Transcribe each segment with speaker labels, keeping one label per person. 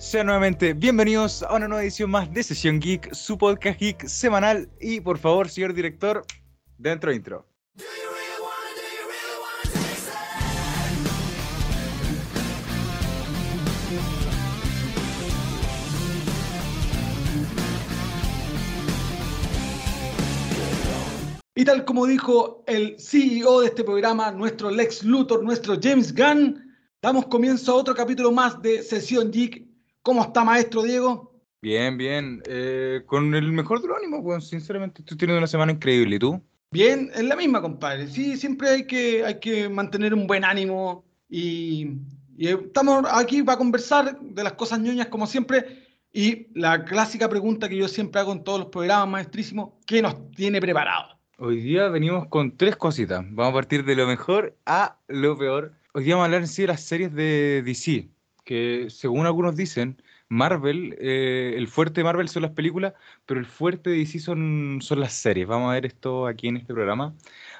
Speaker 1: Sean nuevamente bienvenidos a una nueva edición más de Sesión Geek, su podcast geek semanal. Y por favor, señor director, dentro intro.
Speaker 2: Y tal como dijo el CEO de este programa, nuestro Lex Luthor, nuestro James Gunn, damos comienzo a otro capítulo más de Sesión Geek. ¿Cómo está, maestro Diego?
Speaker 1: Bien, bien. Eh, con el mejor de los ánimos, bueno, sinceramente estoy teniendo una semana increíble. ¿Y tú?
Speaker 2: Bien, en la misma, compadre. Sí, siempre hay que, hay que mantener un buen ánimo y, y estamos aquí para conversar de las cosas ñoñas como siempre. Y la clásica pregunta que yo siempre hago en todos los programas, maestrísimo, ¿qué nos tiene preparado?
Speaker 1: Hoy día venimos con tres cositas. Vamos a partir de lo mejor a lo peor. Hoy día vamos a hablar en sí de las series de DC, que según algunos dicen, Marvel, eh, el fuerte de Marvel son las películas, pero el fuerte de DC son, son las series. Vamos a ver esto aquí en este programa.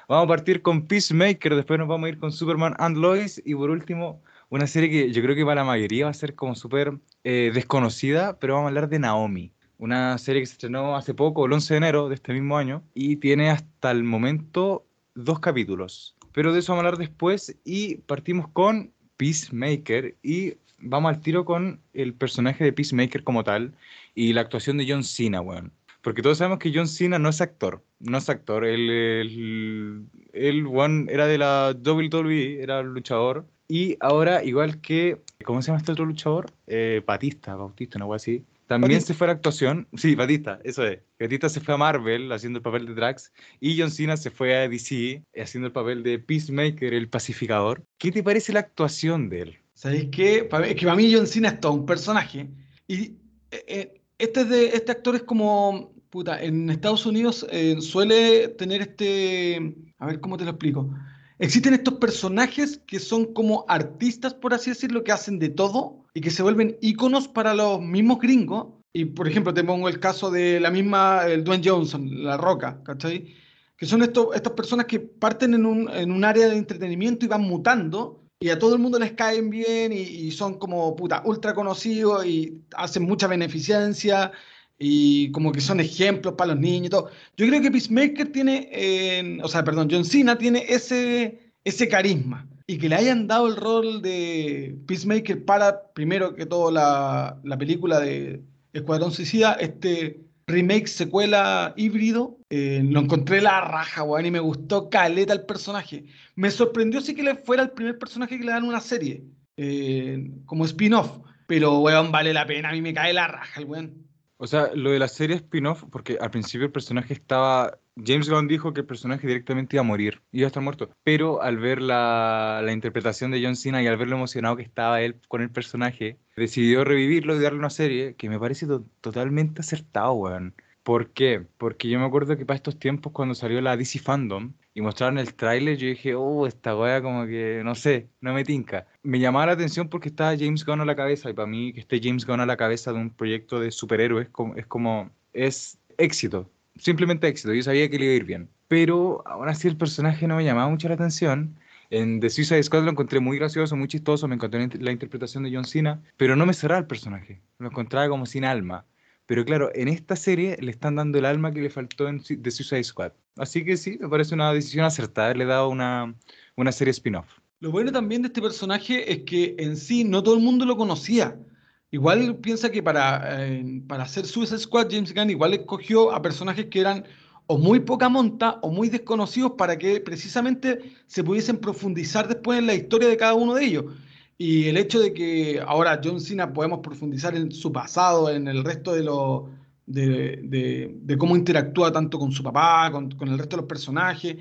Speaker 1: Vamos a partir con Peacemaker, después nos vamos a ir con Superman and Lois y por último una serie que yo creo que para la mayoría va a ser como súper eh, desconocida, pero vamos a hablar de Naomi una serie que se estrenó hace poco, el 11 de enero de este mismo año, y tiene hasta el momento dos capítulos. Pero de eso vamos a hablar después y partimos con Peacemaker y vamos al tiro con el personaje de Peacemaker como tal y la actuación de John Cena, weón. Porque todos sabemos que John Cena no es actor, no es actor, él, él, él one, era de la WWE, era luchador, y ahora, igual que, ¿cómo se llama este otro luchador? Eh, Batista, Bautista, no algo así. También
Speaker 2: Batista.
Speaker 1: se fue a la actuación. Sí, Batista, eso es. Batista se fue a Marvel haciendo el papel de Drax. Y John Cena se fue a DC haciendo el papel de Peacemaker, el pacificador. ¿Qué te parece la actuación de él?
Speaker 2: ¿Sabéis qué? Pa- Es que para mí John Cena es todo un personaje. Y eh, eh, este, es de, este actor es como, puta, en Estados Unidos eh, suele tener este, a ver cómo te lo explico. Existen estos personajes que son como artistas, por así decirlo, que hacen de todo y que se vuelven íconos para los mismos gringos. Y por ejemplo, te pongo el caso de la misma, el Dwayne Johnson, La Roca, ¿cachai? Que son estos, estas personas que parten en un, en un área de entretenimiento y van mutando y a todo el mundo les caen bien y, son como puta ultra conocidos y hacen mucha beneficencia y como que son ejemplos para los niños y todo. Yo creo que Peacemaker tiene, o sea, perdón, John Cena tiene ese, ese carisma y que le hayan dado el rol de Peacemaker para, primero que todo, la, la película de Escuadrón Suicida, este remake, secuela híbrido, eh, lo encontré la raja, weón, y me gustó caleta el personaje. Me sorprendió sí que le fuera el primer personaje que le dan una serie, eh, como spin-off, pero, weón, vale la pena, a mí me cae la raja el weón.
Speaker 1: O sea, lo de la serie spin-off, porque al principio el personaje estaba. James Gunn dijo que el personaje directamente iba a morir, iba a estar muerto. Pero al ver la, la interpretación de John Cena y al ver lo emocionado que estaba él con el personaje, decidió revivirlo y darle una serie que me parece to- totalmente acertado, weón. ¿Por qué? Porque yo me acuerdo que para estos tiempos, cuando salió la DC Fandom y mostraron el tráiler, yo dije, oh, esta weá como que, no sé, no me tinca. Me llamaba la atención porque estaba James Gunn a la cabeza y para mí que esté James Gunn a la cabeza de un proyecto de superhéroes es como, es éxito, simplemente éxito. Yo sabía que le iba a ir bien. Pero aún así el personaje no me llamaba mucho la atención. En The Suicide Squad lo encontré muy gracioso, muy chistoso, me encontré la interpretación de John Cena, pero no me cerraba el personaje, lo encontraba como sin alma. Pero claro, en esta serie le están dando el alma que le faltó en The Suicide Squad. Así que sí, me parece una decisión acertada haberle dado una, una serie spin-off.
Speaker 2: Lo bueno también de este personaje es que en sí no todo el mundo lo conocía. Igual piensa que para, eh, para hacer Suicide Squad, James Gunn igual escogió a personajes que eran o muy poca monta o muy desconocidos para que precisamente se pudiesen profundizar después en la historia de cada uno de ellos. Y el hecho de que ahora John Cena podemos profundizar en su pasado, en el resto de los de, de- cómo interactúa tanto con su papá, con, con el resto de los personajes,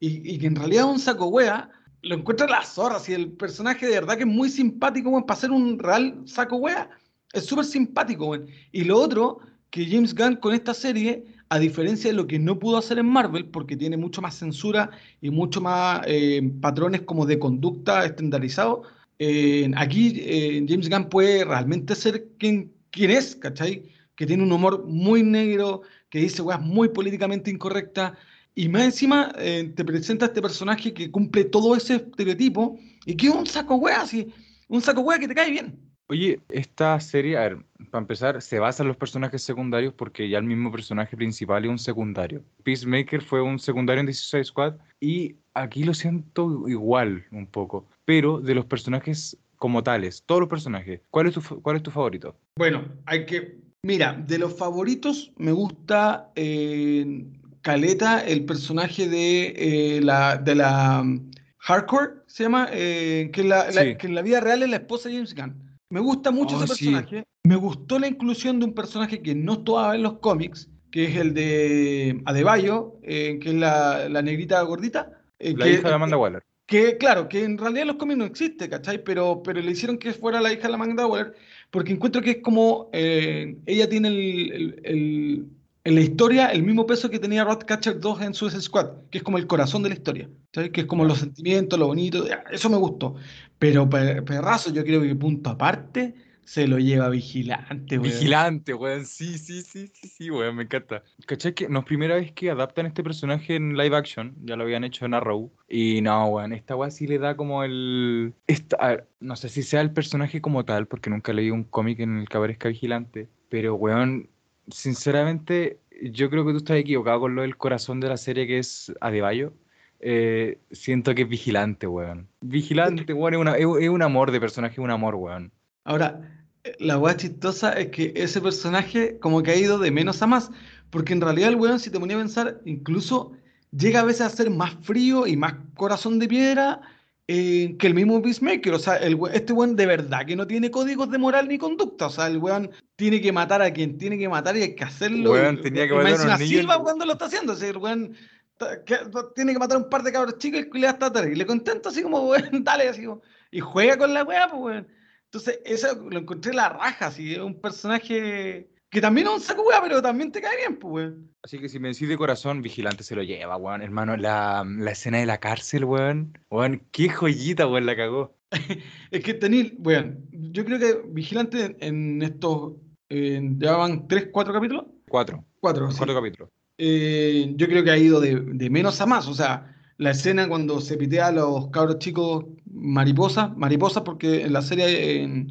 Speaker 2: y, y que en realidad un saco wea, lo encuentra la zorra. Si el personaje de verdad que es muy simpático, weón, para ser un real saco wea, es súper simpático, weón. Y lo otro, que James Gunn con esta serie, a diferencia de lo que no pudo hacer en Marvel, porque tiene mucho más censura y mucho más eh, patrones como de conducta estandarizados, eh, aquí eh, James Gunn puede realmente ser quien, quien es, ¿cachai? Que tiene un humor muy negro, que dice weas muy políticamente incorrectas, y más encima eh, te presenta este personaje que cumple todo ese estereotipo y que es un saco wea, así, un saco wea que te cae bien.
Speaker 1: Oye, esta serie, a ver, para empezar, se basa en los personajes secundarios porque ya el mismo personaje principal es un secundario. Peacemaker fue un secundario en 16 Squad y aquí lo siento igual un poco, pero de los personajes como tales, todos los personajes, ¿cuál es tu, cuál es tu favorito?
Speaker 2: Bueno, hay que... Mira, de los favoritos me gusta eh, Caleta, el personaje de eh, la... De la um, Hardcore, se llama, eh, que, la, que en la vida real es la esposa de James Gunn. Me gusta mucho ese oh, personaje. Me gustó la inclusión de un personaje que no estaba en los cómics, que es el de Adebayo, eh, que es la, negrita gordita.
Speaker 1: Eh, la hija de Amanda Waller.
Speaker 2: Que, claro, que en realidad en los cómics no existe, ¿cachai? Pero, pero le hicieron que fuera la hija de Amanda Waller, porque encuentro que es como. Eh, ella tiene el, en la historia el mismo peso que tenía Ratcatcher 2 en Suicide Squad, que es como el corazón de la historia, ¿sabes? Que es como los sentimientos, lo bonito, eso me gustó. Pero perrazo, yo creo que punto aparte se lo lleva Vigilante,
Speaker 1: weón. Vigilante, weón, sí, sí, sí, sí, sí, weón, me encanta. ¿Cachai que no es primera vez que adaptan este personaje en live action? Ya lo habían hecho en Arrow. Y no, weón, esta weón sí le da como el... No sé si sea el personaje como tal, porque nunca leí un cómic en el que aparezca Vigilante, pero weón sinceramente, yo creo que tú estás equivocado con lo del corazón de la serie que es Adebayo. Eh, siento que es vigilante, weón. Vigilante, weón, es, un amor de personaje, un amor, weón.
Speaker 2: Ahora, la weá chistosa es que ese personaje como que ha ido de menos a más, porque en realidad el weón, si te ponía a pensar, incluso llega a veces a ser más frío y más corazón de piedra eh, que el mismo Peacemaker. O sea, el, este weón de verdad que no tiene códigos de moral ni conducta. O sea, el weón tiene que matar a quien tiene que matar y hay que hacerlo.
Speaker 1: El weón tenía que matar a
Speaker 2: niño. cuando lo está haciendo. O sea, el weón tiene que matar a un par de cabros chicos y le da hasta y le contento así como, weón, dale, así como, y juega con la weá, pues weón. Entonces, eso lo encontré la raja, así, es un personaje que también es un saco weá, pero también te cae bien, pues, weón.
Speaker 1: Así que si me decís de corazón, Vigilante se lo lleva, weón. Hermano, la, la escena de la cárcel, weón. Weón, qué joyita, weón, la cagó.
Speaker 2: es que tenil, weón, yo creo que Vigilante en estos, ya van tres, cuatro capítulos.
Speaker 1: Cuatro.
Speaker 2: Cuatro,
Speaker 1: Cuatro capítulos.
Speaker 2: Eh, yo creo que ha ido de, de, menos a más, o sea, la escena cuando se pitea a los cabros chicos mariposas, mariposas porque en la serie,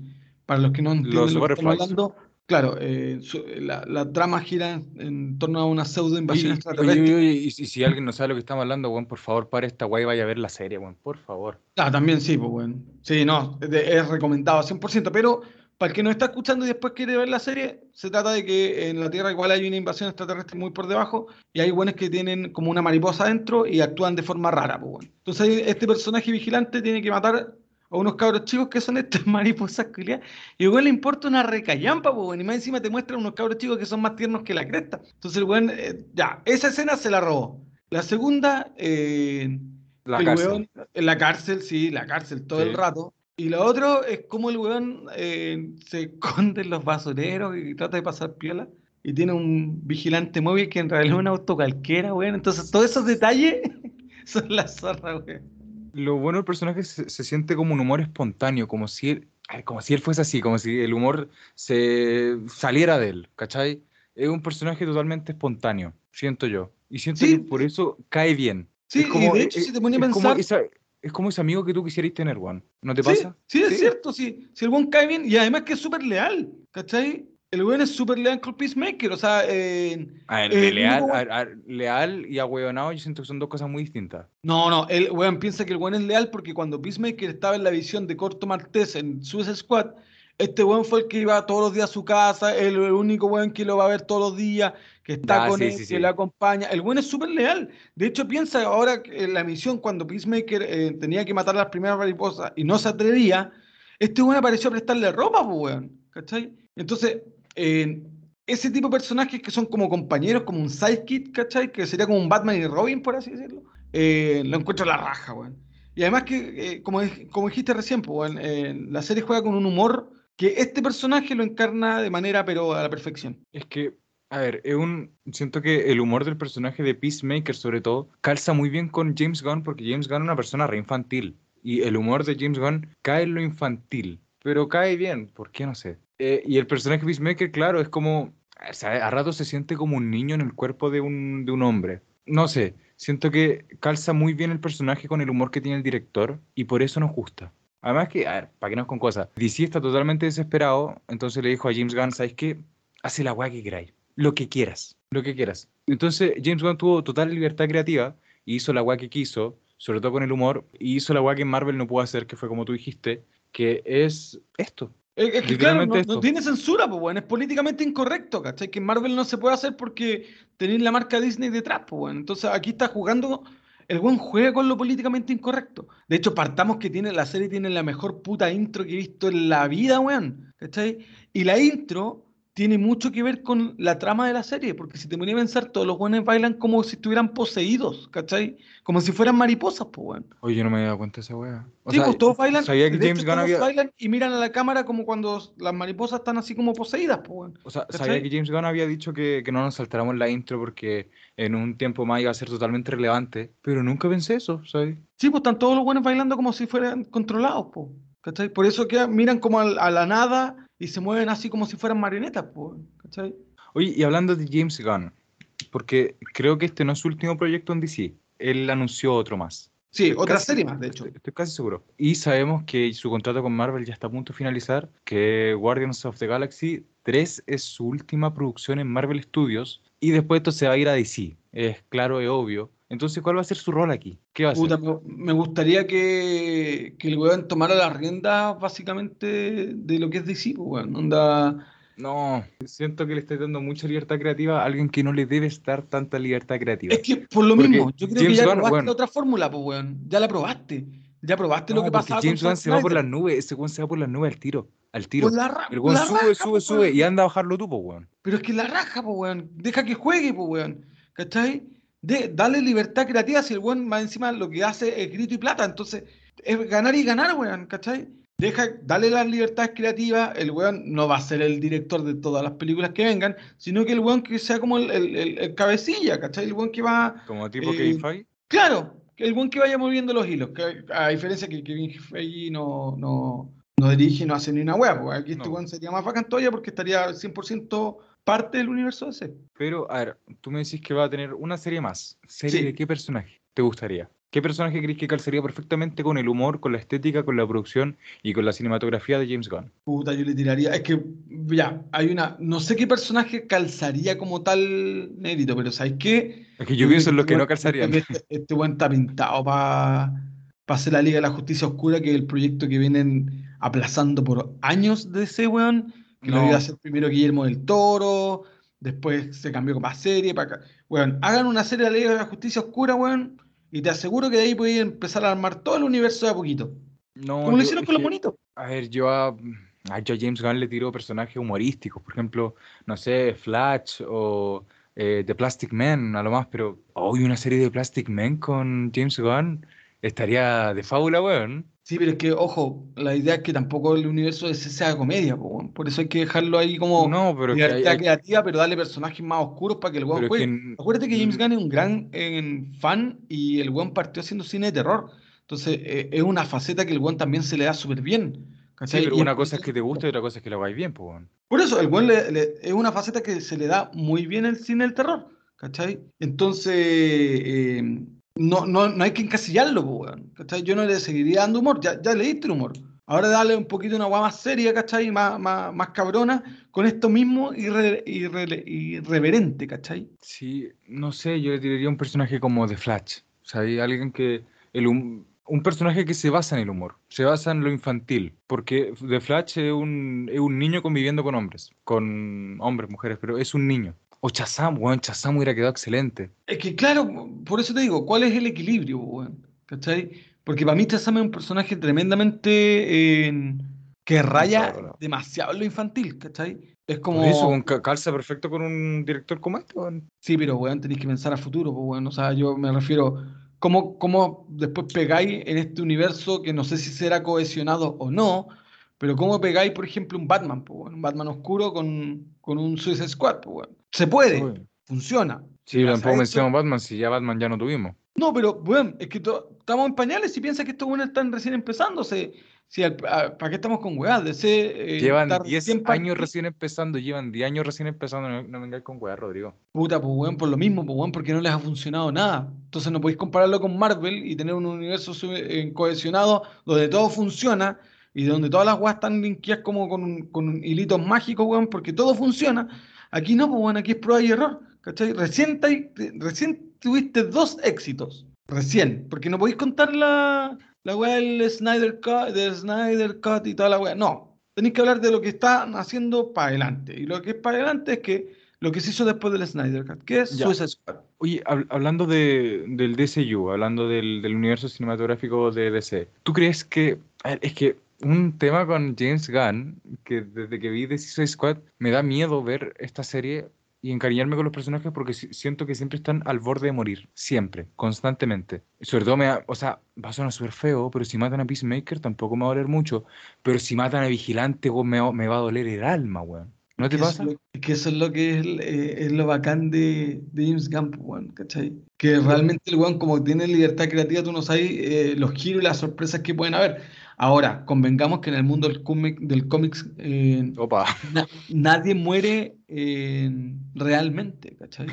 Speaker 2: para los que no entienden lo que estamos hablando, Claro, eh, la, trama gira en, torno a una pseudo invasión extraterrestre.
Speaker 1: y, si alguien no sabe lo que estamos hablando, bueno, por favor, para esta guay vaya a ver la serie, bueno, por favor.
Speaker 2: Ah, también sí, pues, bueno. Sí, no, es, recomendado 100%, pero para el que nos está escuchando y después quiere ver la serie, se trata de que en la Tierra igual hay una invasión extraterrestre muy por debajo y hay buenos que tienen como una mariposa adentro y actúan de forma rara, pues, bueno. Entonces este personaje vigilante tiene que matar a unos cabros chicos que son estas mariposas culiadas. Y igual le importa una recallampa, pues, y más encima te muestran unos cabros chicos que son más tiernos que la cresta. Entonces el weón, eh, ya, esa escena se la robó. La segunda, eh,
Speaker 1: la cárcel.
Speaker 2: en la cárcel, sí, la cárcel todo el rato. Y lo otro es como el weón eh, se esconde en los basureros y trata de pasar piola. Y tiene un vigilante móvil que en realidad es un auto cualquiera, weón. Entonces todos esos detalles son la zorra, weón
Speaker 1: lo bueno del personaje se, se, siente como un humor espontáneo, como si él, como si él fuese así, como si el humor se saliera de él, ¿cachai? Es un personaje totalmente espontáneo, siento yo. Y siento que por eso cae bien.
Speaker 2: Sí, es como, y de hecho, si te pones a pensar...
Speaker 1: es como ese amigo que tú quisieras tener, Juan. ¿No te pasa?
Speaker 2: Sí, es cierto, sí. Si el Juan cae bien, y además que es súper leal, ¿cachai? El weón es súper leal con Peacemaker, o sea... Eh,
Speaker 1: a ver, de leal, leal y ahueonado yo siento que son dos cosas muy distintas.
Speaker 2: No, no, el weón piensa que el weón es leal porque cuando Peacemaker estaba en la visión de Corto Martés en Suicide Squad, este weón fue el que iba todos los días a su casa, el, único weón que lo va a ver todos los días, que está con él, que le acompaña. El weón es súper leal. De hecho, piensa ahora que en la misión, cuando Peacemaker eh, tenía que matar a las primeras mariposas y no se atrevía, este weón apareció a prestarle ropa, pues, weón. ¿Cachai? Entonces, ese tipo de personajes que son como compañeros, como un sidekick, ¿cachai? Que sería como un Batman y Robin, por así decirlo. Eh, lo encuentro la raja, weón. Y además que, eh, como, como dijiste recién, pues, la serie juega con un humor que este personaje lo encarna de manera, pero a la perfección.
Speaker 1: Es que, a ver, es un, siento que el humor del personaje de Peacemaker, sobre todo, calza muy bien con James Gunn, porque James Gunn es una persona re infantil. Y el humor de James Gunn cae en lo infantil, pero cae bien, ¿por qué no sé? Eh, y el personaje Peacemaker, claro, es como. a rato se siente como un niño en el cuerpo de un, de un hombre. No sé, siento que calza muy bien el personaje con el humor que tiene el director y por eso nos gusta. Además que, a ver, para que no es con cosas, DC está totalmente desesperado, entonces le dijo a James Gunn, ¿sabes qué? Hace la weá que queráis, lo que quieras, lo que quieras. Entonces James Gunn tuvo total libertad creativa y hizo la weá que quiso, sobre todo con el humor, y hizo la weá que Marvel no pudo hacer, que fue como tú dijiste, que es esto.
Speaker 2: Es, es que claro, no, no, tiene censura, pues, bueno, es políticamente incorrecto, ¿cachai? Que Marvel no se puede hacer porque tenéis la marca Disney detrás, pues, bueno. Entonces aquí está jugando, el buen juega con lo políticamente incorrecto. De hecho, partamos que tiene, la serie tiene la mejor puta intro que he visto en la vida, weón, ¿cachai? Y la intro tiene mucho que ver con la trama de la serie, porque si te ponía a pensar, todos los buenos bailan como si estuvieran poseídos, ¿cachai? Como si fueran mariposas, pues, weón.
Speaker 1: Oye, yo no me había dado cuenta de esa weá.
Speaker 2: Sí, sea, pues todos bailan, sabía que James hecho, Gunn había... bailan y miran a la cámara como cuando las mariposas están así como poseídas, pues, weón.
Speaker 1: O sea, ¿sabía que James Gunn había dicho que, que, no nos saltáramos la intro porque en un tiempo más iba a ser totalmente relevante? Pero nunca pensé eso, ¿sabes?
Speaker 2: Sí, pues están todos los buenos bailando como si fueran controlados, pues. ¿Cachai? Por eso que miran como a, a la nada y se mueven así como si fueran marionetas, ¿cachai?
Speaker 1: Oye, y hablando de James Gunn, porque creo que este no es su último proyecto en DC, él anunció otro más.
Speaker 2: Sí, estoy otra casi, serie más, de hecho.
Speaker 1: Estoy, estoy, casi seguro. Y sabemos que su contrato con Marvel ya está a punto de finalizar, que Guardians of the Galaxy 3 es su última producción en Marvel Studios, y después esto se va a ir a DC. Es claro y obvio. Entonces, ¿cuál va a ser su rol aquí? ¿Qué va a
Speaker 2: Puta,
Speaker 1: hacer?
Speaker 2: Me gustaría que, que el weón tomara las riendas básicamente de lo que es DC, weón. Onda...
Speaker 1: No, siento que le está dando mucha libertad creativa a alguien que no le debe estar tanta libertad creativa.
Speaker 2: Es que por lo mismo, yo creo James que ya Gunn, probaste bueno, otra fórmula, pues weón. Ya la probaste. Ya probaste
Speaker 1: no,
Speaker 2: lo que pasaba.
Speaker 1: James Gunn se va por las nubes, ese weón se va por las nubes al tiro. Al tiro.
Speaker 2: La
Speaker 1: el weón sube,
Speaker 2: raja,
Speaker 1: sube, sube y anda a bajarlo tú, pues weón.
Speaker 2: Pero es que la raja, pues weón. Deja que juegue, pues weón. ¿Cachai? De darle libertad creativa si el weón más encima lo que hace es grito y plata. Entonces, es ganar y ganar, weón, ¿cachai? Deja, dale las libertades creativas, el weón no va a ser el director de todas las películas que vengan, sino que el weón que sea como el, el, el cabecilla, ¿cachai? El weón que va...
Speaker 1: Como tipo eh, Kevin Feige.
Speaker 2: Claro, el weón que vaya moviendo los hilos, que, a diferencia que Kevin Feige no, no, no dirige, no hace ni una weá, porque aquí este weón sería más vacantoya porque estaría 100% parte del universo ese.
Speaker 1: Pero, a ver, tú me decís que va a tener una serie más. ¿Serie sí. de qué personaje te gustaría? ¿Qué personaje crees que calzaría perfectamente con el humor, con la estética, con la producción y con la cinematografía de James Gunn?
Speaker 2: Puta, yo le tiraría. Es que, ya, hay una. No sé qué personaje calzaría como tal mérito, pero ¿sabes qué?
Speaker 1: Es que yo, pienso en los que no calzarían.
Speaker 2: Este, este buen está pintado para pa hacer la Liga de la Justicia Oscura, que es el proyecto que vienen aplazando por años de ese weón que no. lo iba a hacer primero Guillermo del Toro, después se cambió con más serie, para acá. Bueno, hagan una serie de la de la Justicia Oscura, weón, y te aseguro que de ahí podéis empezar a armar todo el universo de a poquito.
Speaker 1: No,
Speaker 2: como lo hicieron con los bonitos.
Speaker 1: A ver, yo a, a, James Gunn le tiro personajes humorísticos, por ejemplo, no sé, Flash o eh, The Plastic Man, a lo más, pero hoy una serie de Plastic Man con James Gunn estaría de fábula, weón.
Speaker 2: Sí, pero es que, ojo, la idea es que tampoco el universo ese sea comedia, po, por eso hay que dejarlo ahí como
Speaker 1: no, pero
Speaker 2: libertad
Speaker 1: que hay,
Speaker 2: creativa, pero darle personajes más oscuros para que el weón juegue. Que... Acuérdate que James Gunn es un gran eh, fan y el weón partió haciendo cine de terror. Entonces, eh, es una faceta que el weón también se le da súper bien.
Speaker 1: ¿cachai? Sí, pero y una cosa es que te guste y otra cosa es que lo hagáis bien, pues.
Speaker 2: Por eso, el weón le, le, es una faceta que se le da muy bien el cine del terror, ¿cachai? Entonces, eh, no, no, no hay que encasillarlo, weón. ¿cachai? Yo no le seguiría dando humor, ya, ya le diste humor. Ahora dale un poquito una guay más seria, ¿cachai? Más, más, más cabrona, con esto mismo irre, irre, irreverente, ¿cachai?
Speaker 1: Sí, no sé, yo le tiraría un personaje como The Flash. O sea, hay alguien que. El, un, un personaje que se basa en el humor, se basa en lo infantil, porque The Flash es un, es un niño conviviendo con hombres, con hombres, mujeres, pero es un niño. O Chazam, weón, Chazam hubiera quedado excelente.
Speaker 2: Es que claro, por eso te digo, ¿cuál es el equilibrio, weón? ¿Cachai? Porque para mí Chazam es un personaje tremendamente eh, que raya no, no. demasiado lo infantil, ¿cachai? Es como...
Speaker 1: Por eso, un calza perfecto con un director como este, weón.
Speaker 2: Sí, pero weón, tenéis que pensar a futuro, pues, weón. O sea, yo me refiero, ¿cómo, ¿cómo después pegáis en este universo que no sé si será cohesionado o no? Pero ¿cómo pegáis, por ejemplo, un Batman? Pues, bueno, un Batman oscuro con, con un Suicide Squad. Pues, bueno. Se puede, Uy. funciona.
Speaker 1: Sí, tampoco mencionamos Batman, si ya Batman ya no tuvimos.
Speaker 2: No, pero bueno, es que estamos en pañales y piensa que estos buenos están recién empezando. Se, Sí, ¿para qué estamos con weas?
Speaker 1: Eh, llevan 10 años recién empezando, llevan 10 años recién empezando, no, no vengáis con weas, Rodrigo.
Speaker 2: Puta, pues weón, por lo mismo, pues weón, porque no les ha funcionado nada. Entonces no podéis compararlo con Marvel y tener un universo eh, cohesionado donde todo funciona y donde todas las weas están linkeadas como con, con hilitos mágicos, weón, porque todo funciona. Aquí no, pues weón, aquí es prueba y error, ¿cachai? Recién, recién tuviste dos éxitos, recién, porque no podéis contar la la weá del Snyder Cut, del Snyder Cut y toda la weá. No, tenéis que hablar de lo que están haciendo para adelante. Y lo que es para adelante es que lo que se hizo después del Snyder Cut, que es Suicide Squad.
Speaker 1: Oye, hablando de, del DCU, hablando del, del, universo cinematográfico de DC, ¿tú crees que, es que un tema con James Gunn, que desde que vi The Suicide Squad, me da miedo ver esta serie y encariñarme con los personajes porque siento que siempre están al borde de morir. Siempre, constantemente. Sobre todo me o sea, va a sonar súper feo, pero si matan a Peacemaker tampoco me va a doler mucho. Pero si matan a Vigilante, me, va a doler el alma, weón. ¿No te pasa?
Speaker 2: Es que eso es lo que es, eh, es lo bacán de, de James Gunn, weón, ¿cachai? Que realmente el weón, como tiene libertad creativa, tú no sabes eh, los giros y las sorpresas que pueden haber. Ahora, convengamos que en el mundo del, cómic, del cómics eh, nadie muere eh, realmente, ¿cachai?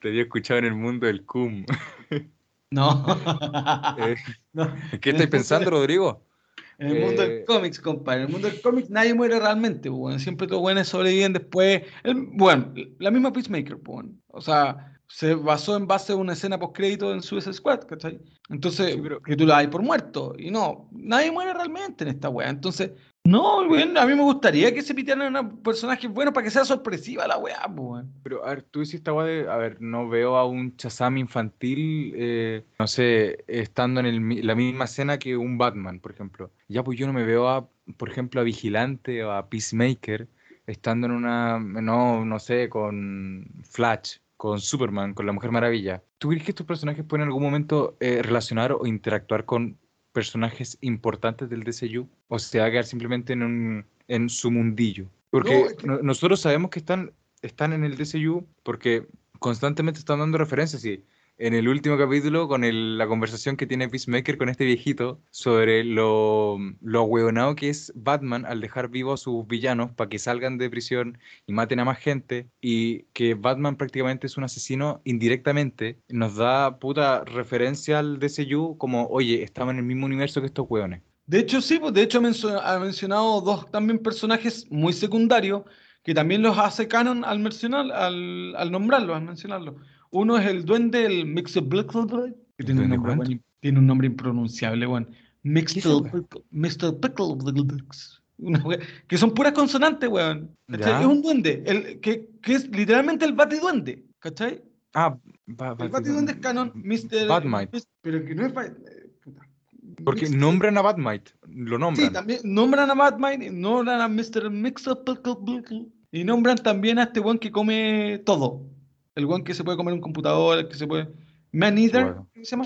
Speaker 1: Te había escuchado en el mundo del cum.
Speaker 2: No.
Speaker 1: Eh, ¿Qué estáis pensando, Rodrigo?
Speaker 2: En el mundo del cómics, compadre. En el mundo del cómics nadie muere realmente, bueno. Siempre todos buenos sobreviven después. bueno, la misma Peacemaker, bueno. O sea, se basó en base a una escena post-crédito en Suicide Squad, ¿cachai? Entonces, que tú la hay por muerto. Y no, nadie muere realmente en esta wea. Entonces, no, bueno, a mí me gustaría que se pitearan a personajes buenos para que sea sorpresiva la weá, pues.
Speaker 1: Pero, a ver, tú dices esta weá de, a ver, no veo a un Chazam infantil, eh, no sé, estando en el, la misma escena que un Batman, por ejemplo. Ya, pues yo no me veo a, por ejemplo, a Vigilante o a Peacemaker estando en una, no, no sé, con Flash con Superman, con la Mujer Maravilla. ¿Tú crees que estos personajes pueden en algún momento eh, relacionar o interactuar con personajes importantes del DCU? ¿O se va a quedar simplemente en, un, en su mundillo? Porque nosotros sabemos que están, están en el DCU porque constantemente están dando referencias y en el último capítulo con la conversación que tiene Peacemaker con este viejito sobre lo, lo hueonado que es Batman al dejar vivos a sus villanos para que salgan de prisión y maten a más gente y que Batman prácticamente es un asesino indirectamente, nos da puta referencia al DCU como, oye, estamos en el mismo universo que estos hueones.
Speaker 2: De hecho, sí, pues de hecho ha mencionado dos también personajes muy secundarios que también los hace canon al mencionar, al, al nombrarlos, al mencionarlos. Uno es el duende, el Mixed que tiene un, nombre, tiene un nombre impronunciable, bueno. Mixed que son puras consonantes, weón. Es un duende, el, que, que es literalmente el batiduende, ¿cachai?
Speaker 1: Ah,
Speaker 2: el batiduende es canon, Mr.
Speaker 1: Batmite.
Speaker 2: Pero que no es.
Speaker 1: Porque nombran a Batmite, lo nombran.
Speaker 2: Sí, también nombran a Batmite, nombran a Mr. Mixed y nombran también a este weón que come todo. El one que se puede comer un computador, el que se puede. Man Eater, ¿qué se llama?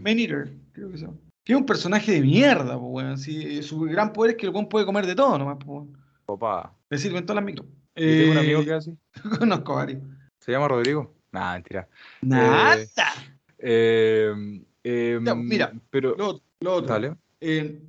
Speaker 2: Man, Eater, creo que se llama. Que es un personaje de mierda, pues, weón. su gran poder es que el one puede comer de todo nomás, pues.
Speaker 1: Opa.
Speaker 2: Le sirven todas las micro.
Speaker 1: tengo un amigo que hace.
Speaker 2: Conozco varios.
Speaker 1: ¿Se llama Rodrigo? Nah, mentira.
Speaker 2: Nada.
Speaker 1: Eh, eh,
Speaker 2: mira,
Speaker 1: pero.
Speaker 2: Lo, otro. Dale. Eh,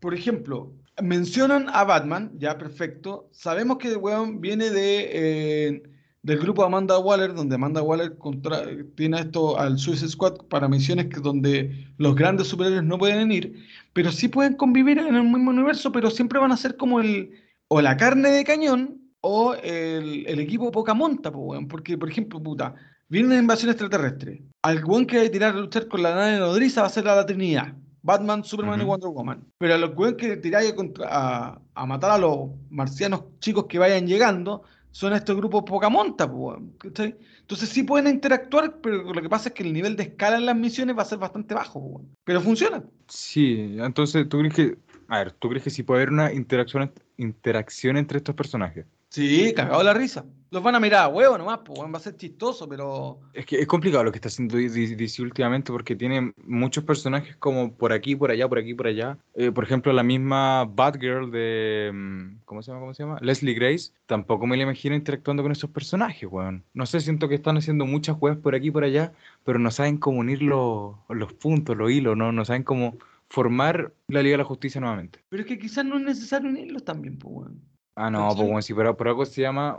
Speaker 2: por ejemplo, mencionan a Batman, ya perfecto. Sabemos que el weón viene de del grupo Amanda Waller, donde Amanda Waller contra, tiene esto al Suicide Squad para misiones que, donde los grandes superhéroes no pueden ir, pero sí pueden convivir en el mismo universo, pero siempre van a ser como el o la carne de cañón o el, el equipo poca monta, porque por ejemplo, puta, viene una invasión extraterrestre. Al buen que hay que tirar a luchar con la nave nodriza va a ser la, Trinidad. Batman, Superman y Wonder Woman. Pero a los que tiráis a, a matar a los marcianos chicos que vayan llegando, son estos grupos poca monta, Entonces sí pueden interactuar, pero lo que pasa es que el nivel de escala en las misiones va a ser bastante bajo, pero funciona.
Speaker 1: Sí, entonces tú crees que, a ver, ¿tú crees que sí puede haber una interacción, interacción entre estos personajes?
Speaker 2: Sí, cagado la risa. Los van a mirar a huevo nomás, pues va a ser chistoso, pero.
Speaker 1: Es que es complicado lo que está haciendo DC últimamente porque tiene muchos personajes como por aquí, por allá, por aquí, por allá. Eh, por ejemplo, la misma Batgirl de. Mm, ¿Cómo se llama? ¿Cómo se llama? Leslie Grace. Tampoco me la imagino interactuando con esos personajes, weón. No sé, siento que están haciendo muchas weas por aquí, por allá, pero no saben cómo unir los, los puntos, los hilos, ¿no? No saben cómo formar la Liga de la Justicia nuevamente.
Speaker 2: Pero es que quizás no es necesario unirlos también, pues, weón.
Speaker 1: Ah, no, pues bueno, sí, pero por algo se llama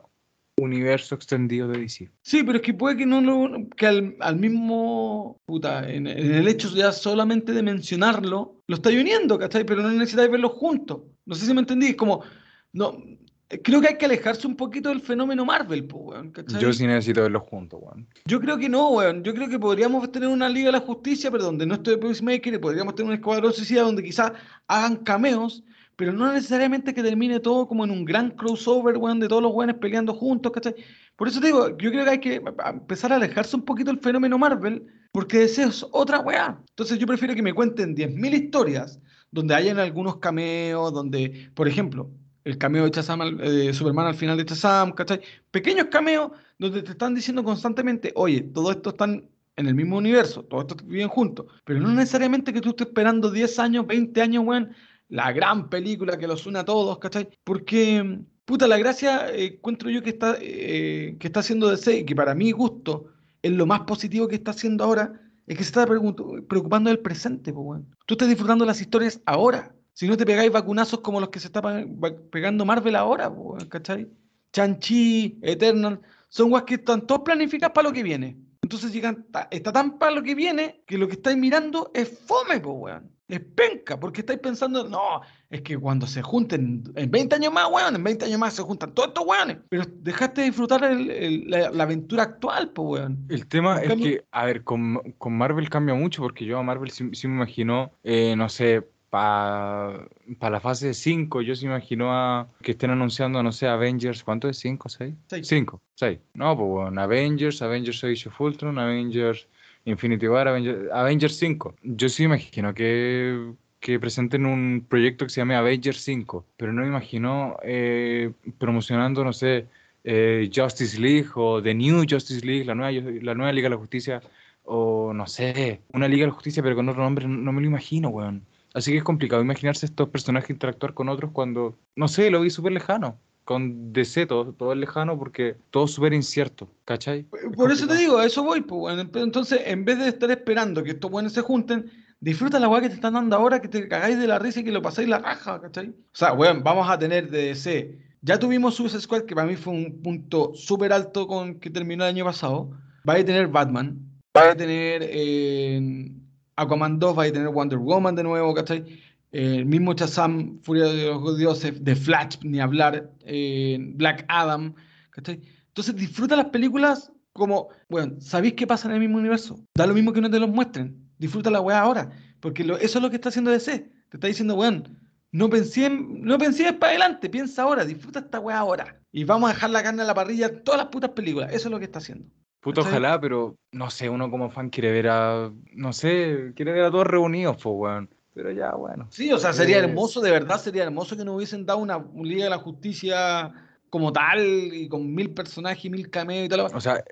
Speaker 1: Universo Extendido de DC.
Speaker 2: Sí, pero es que puede que no lo, que al, al mismo, puta, en, en el hecho ya solamente de mencionarlo, lo estáis uniendo, ¿cachai? Pero no necesitáis verlos juntos. No sé si me entendí, es como, no, creo que hay que alejarse un poquito del fenómeno Marvel, pues, weón, ¿cachai?
Speaker 1: Yo sí necesito verlos juntos, weón.
Speaker 2: Yo creo que no, weón. Yo creo que podríamos tener una Liga de la Justicia, pero donde no esté Peacemaker, y podríamos tener un Escuadrón Suicida donde quizás hagan cameos, pero no necesariamente que termine todo como en un gran crossover, weón, de todos los weones peleando juntos, ¿cachai? Por eso te digo, yo creo que hay que empezar a alejarse un poquito del fenómeno Marvel, porque ese es otra weá. Entonces yo prefiero que me cuenten 10.000 historias donde hayan algunos cameos, donde, por ejemplo, el cameo de Shazam, al- eh, Superman al final de Shazam, ¿cachai? Pequeños cameos donde te están diciendo constantemente, oye, todo esto están en el mismo universo, todo esto viven juntos, pero no necesariamente que tú estés esperando 10 años, 20 años, weón, la gran película que los une a todos, ¿cachai? Porque, puta, la gracia eh, encuentro yo que está, eh, que está haciendo DC y que para mi gusto es lo más positivo que está haciendo ahora, es que se está preocup- preocupando del presente, pues, weón. Tú estás disfrutando las historias ahora. Si no te pegáis vacunazos como los que se está pegando Marvel ahora, pues, ¿cachai? Chanchi, Eternal, son weas que están todos planificadas para lo que viene. Entonces llegan, está tan para lo que viene que lo que estáis mirando es fome, pues, weón. Es penca, porque estáis pensando, no, es que cuando se junten, en 20 años más, weón, en 20 años más se juntan todos estos weones. Pero dejaste de disfrutar el- el- la, la aventura actual, pues, weón.
Speaker 1: El tema es
Speaker 2: cambio-
Speaker 1: que, a ver, con, con Marvel cambia mucho porque yo a Marvel sí, sí me imagino, eh, no sé, para la fase 5, yo sí me imagino a, que estén anunciando, no sé, Avengers, ¿cuánto es? ¿5, 6?
Speaker 2: Seis.
Speaker 1: 5, 6. No, pues bueno, Avengers, Avengers Age of Ultron, Avengers Infinity War, Avengers, Avengers 5. Yo sí imagino que, que presenten un proyecto que se llame Avengers 5, pero no me imagino eh, promocionando, no sé, eh, Justice League o The New Justice League, la nueva, la nueva Liga de la Justicia, o no sé, una Liga de la Justicia pero con otro nombre, no, no me lo imagino, weón. Así que es complicado imaginarse estos personajes interactuar con otros cuando, no sé, lo vi súper lejano. Con DC todo, todo es lejano porque todo es súper incierto, ¿cachai? Es
Speaker 2: Por eso te digo, a eso voy, pues, Entonces, en vez de estar esperando que estos buenos se junten, disfruta la weá que te están dando ahora, que te cagáis de la risa y que lo pasáis la raja, ¿cachai? O sea, weón, vamos a tener de DC. Ya tuvimos Suicide Squad, que para mí fue un punto súper alto con que terminó el año pasado. Va a tener Batman, va a tener eh, Aquaman 2, va a tener Wonder Woman de nuevo, ¿cachai? Eh, el mismo Shazam, Furia de los Dioses, de Flash, ni hablar, eh, Black Adam, ¿cachai? Entonces disfruta las películas como, bueno, sabéis qué pasa en el mismo universo. Da lo mismo que no te los muestren. Disfruta la weá ahora. Porque eso es lo que está haciendo DC. Te está diciendo, weón, no pensé, en- no pensé para adelante, piensa ahora, disfruta esta weá ahora. Y vamos a dejar la carne a la parrilla en todas las putas películas. Eso es lo que está haciendo.
Speaker 1: Puto,
Speaker 2: ¿Cachai?
Speaker 1: ojalá, pero no sé, uno como fan quiere ver a, no sé, quiere ver a todos reunidos, pues, weón. Pero ya, bueno.
Speaker 2: Sí, o sea, sería
Speaker 1: Eh,
Speaker 2: hermoso, de verdad sería hermoso que nos hubiesen dado una, un Liga de la Justicia como tal, y con mil personajes y mil cameos y tal.
Speaker 1: O sea,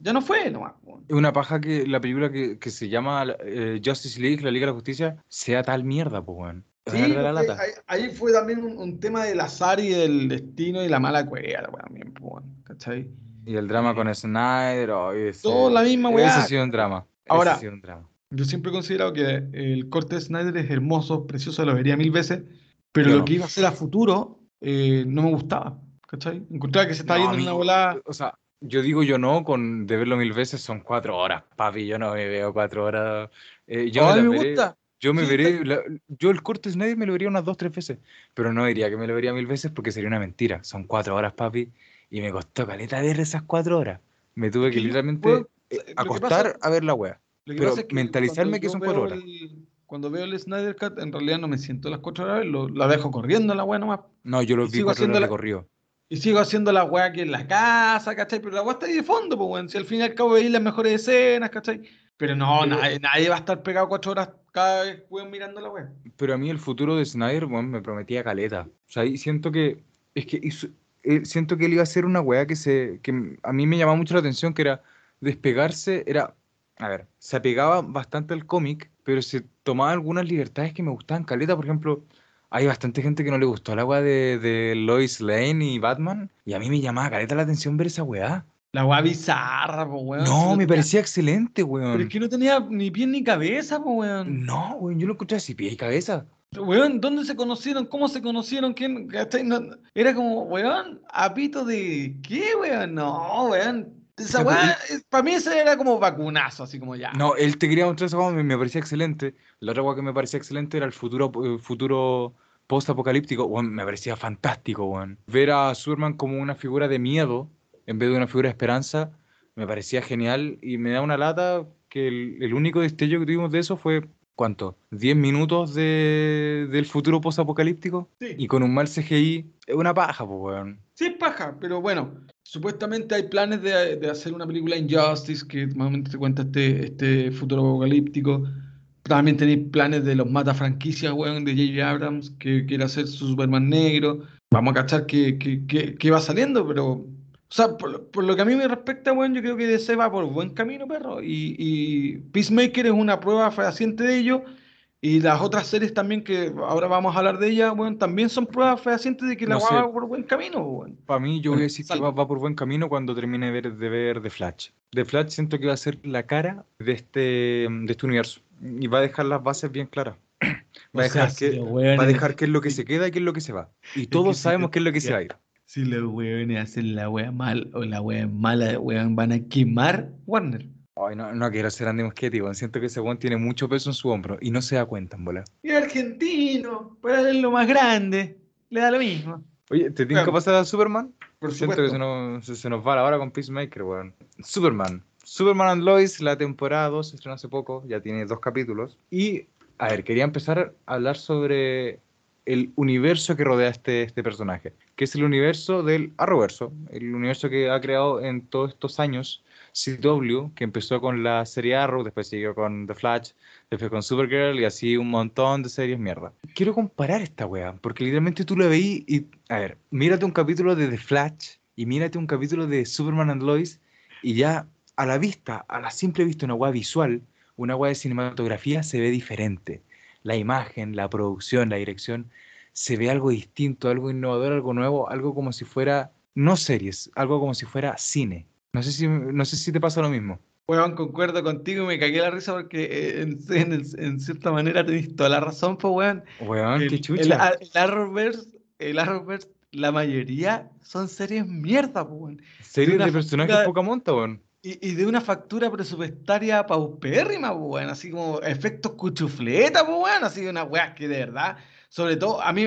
Speaker 2: Ya no fue nomás. weón.
Speaker 1: es una paja que la película que, que se llama eh, Justice League, la Liga de la Justicia, sea tal mierda, pues, weón.
Speaker 2: Sí,
Speaker 1: la lata.
Speaker 2: ahí, ahí fue también un, un tema del azar y del destino y la mala cueva, también, pues, weón, ¿cachai?
Speaker 1: Y el drama con Snyder, oh, ese,
Speaker 2: Todo la misma
Speaker 1: ese
Speaker 2: weá.
Speaker 1: ha sido un drama.
Speaker 2: Ahora-
Speaker 1: ese ha sido un drama.
Speaker 2: Yo siempre he considerado que el corte de Snyder es hermoso, precioso, lo vería mil veces, pero
Speaker 1: Yo
Speaker 2: lo
Speaker 1: no.
Speaker 2: que iba a ser a futuro eh, no me gustaba, ¿cachai? Encontraba que se
Speaker 1: No,
Speaker 2: yendo en una volada.
Speaker 1: O sea, yo digo yo no, con de verlo mil veces son cuatro horas, papi. Yo no me veo cuatro horas. Eh, yo me
Speaker 2: me
Speaker 1: veré-
Speaker 2: gusta.
Speaker 1: Yo me
Speaker 2: Sí,
Speaker 1: veré,
Speaker 2: está-
Speaker 1: la- yo el corte Snyder me lo vería unas dos, tres veces, pero no diría que me lo vería mil veces porque sería una mentira. Son cuatro horas, papi, y me costó caleta ver esas cuatro horas. Me tuve que literalmente
Speaker 2: weón,
Speaker 1: eh, acostar
Speaker 2: pasa-
Speaker 1: a ver la wea. Pero
Speaker 2: pasa es que
Speaker 1: mentalizarme que son cuatro horas.
Speaker 2: el- cuando veo el Snyder Cut, en realidad no me siento las cuatro horas, lo, la dejo corriendo la weá nomás.
Speaker 1: No, yo lo vi
Speaker 2: sigo
Speaker 1: cuatro horas
Speaker 2: la-
Speaker 1: recorrido.
Speaker 2: Y sigo haciendo la weá aquí en la casa, ¿cachai? Pero la weá está ahí de fondo, pues, weón. Si al fin y al cabo veis las mejores escenas, ¿cachai? Pero no,
Speaker 1: Pero-
Speaker 2: nadie, nadie va a estar pegado cuatro horas cada vez, weón, mirando la weá.
Speaker 1: Pero a mí el futuro de Snyder, bueno, me prometía caleta. O sea, y siento que, es que hizo- eh, siento que él iba a hacer una weá que se, que a mí me llamaba mucho la atención, que era despegarse, era, a ver, se apegaba bastante al cómic, pero se tomaba algunas libertades que me gustaban caleta, por ejemplo, hay bastante gente que no le gustó la weá de, de Lois Lane y Batman, y a mí me llamaba caleta la atención ver esa weá.
Speaker 2: La weá bizarra, po, weón.
Speaker 1: No, me parecía excelente,
Speaker 2: Pero
Speaker 1: weón.
Speaker 2: es que no tenía ni pie ni cabeza, po, weón.
Speaker 1: No, weón, yo lo encontré así, pie y cabeza.
Speaker 2: Weón, ¿dónde se conocieron? ¿Cómo se conocieron? ¿Quién? No- era como, weón, apito de qué, weón. No, weón. Esa weá, para mí ese era como vacunazo, así como ya.
Speaker 1: No, él te quería mostrar esa weá, me, me parecía excelente. La otra weá que me parecía excelente era el futuro, eh, futuro post-apocalíptico. Weón, me parecía fantástico, weón. Ver a Superman como una figura de miedo en vez de una figura de esperanza me parecía genial y me da una lata que el, el único destello que tuvimos de eso fue, ¿cuánto? ¿10 minutos de, del futuro post-apocalíptico?
Speaker 2: Sí.
Speaker 1: Y con un mal CGI, es una paja, pues, weón.
Speaker 2: Sí, es paja, pero bueno, supuestamente hay planes de, de hacer una película Injustice que más o menos te cuenta este, este futuro apocalíptico. También tenéis planes de los mata franquicias, weón, de J.J. Abrams, que quiere hacer su Superman negro. Vamos a cachar que, que, que- que va saliendo, pero. O sea, por, lo- por lo que a mí me respecta, weón, yo creo que DC va por buen camino, perro. Y, y Peacemaker es una prueba fehaciente de ello. Y las otras series también, que ahora vamos a hablar de ellas, weón, también son pruebas fehacientes de que la
Speaker 1: No
Speaker 2: weá
Speaker 1: sé.
Speaker 2: va por buen camino, weón.
Speaker 1: Para mí, yo voy a
Speaker 2: Bueno,
Speaker 1: decir que va, va por buen camino cuando termine de ver, de ver The Flash. The Flash siento que va a ser la cara de este, de este universo y va a dejar las bases bien claras. Va a dejar, que, va a dejar qué es lo que se queda y qué es lo que se va. Y todos sabemos qué es lo que se va a ir.
Speaker 2: Si los weones hacen la wea mal o la wea mala, weón, van a quemar Warner.
Speaker 1: Ay, no, no quiero ser Andy Muschietti, weón. Siento que ese weón tiene mucho peso en su hombro y no se da cuenta, en bola.
Speaker 2: Y argentino, para él es lo más grande, le da lo mismo.
Speaker 1: Oye, ¿te tienes que pasar a Superman?
Speaker 2: Por
Speaker 1: Siento que se nos, se, se nos va la hora con Peacemaker, weón. Superman. Superman and Lois, la temporada 2 se estrenó hace poco, ya tiene dos capítulos. Y, a ver, quería empezar a hablar sobre el universo que rodea a este, este personaje, que es el universo del Arrowverso, el universo que ha creado en todos estos años CW, que empezó con la serie Arrow, después siguió con The Flash, después con Supergirl y así un montón de series mierda. Quiero comparar esta wea, porque literalmente tú la veí y, a ver, mírate un capítulo de The Flash y mírate un capítulo de Superman and Lois y ya a la vista, a la simple vista, una wea visual, una wea de cinematografía se ve diferente. La imagen, la producción, la dirección, se ve algo distinto, algo innovador, algo nuevo, algo como si fuera, no series, algo como si fuera cine. No sé si, no sé si te pasa lo mismo.
Speaker 2: Weón, concuerdo contigo y me cagué la risa porque eh, en, en, en cierta manera tenés toda la razón, pues weón.
Speaker 1: Weón, qué
Speaker 2: El, el,
Speaker 1: chucha.
Speaker 2: el Arrowverse, el Arrowverse, la mayoría son series mierda, pues weón.
Speaker 1: Series de personajes poca monta, weón.
Speaker 2: Y, y de una factura presupuestaria paupérrima, pues, weón, así como efectos cuchufleta, pues, weón, así de una weá que de verdad, sobre todo, a mí,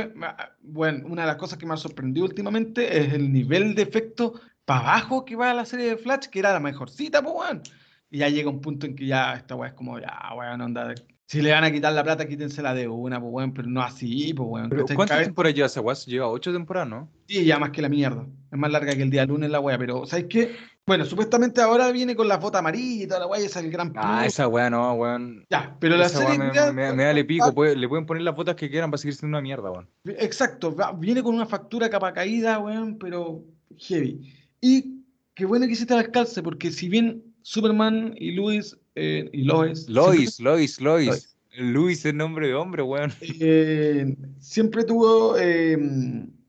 Speaker 2: bueno, una de las cosas que me ha sorprendido últimamente es el nivel de efecto para abajo que va la serie de Flash, que era la mejorcita, pues, weón. Y ya llega un punto en que ya esta weá es como, ya, weón, onda, si le van a quitar la plata, quítensela de una, pues, weón, pero no así, pues, weón.
Speaker 1: Pero. ¿cuántas temporadas lleva esa weá? Lleva ocho temporadas, ¿no?
Speaker 2: Sí, ya más que la mierda. Es más larga que el día lunes la wea, pero ¿sabes qué? Bueno, supuestamente ahora viene con la foto amarilla y toda la wea, y esa es el gran
Speaker 1: Ah,
Speaker 2: plus.
Speaker 1: esa weá no, weón.
Speaker 2: Ya, pero la serie
Speaker 1: me,
Speaker 2: ya-
Speaker 1: me, me vale pico. puede- le pueden poner las fotos que quieran para seguir siendo una mierda, weón.
Speaker 2: Exacto, viene con una factura capa caída, weón, pero heavy. Y qué bueno que hiciste el calce, porque si bien Superman y Luis eh, y Lois
Speaker 1: Lois, Lois, Lois.
Speaker 2: Lois.
Speaker 1: Luis es nombre de hombre, weón.
Speaker 2: siempre, eh, siempre tuvo, eh,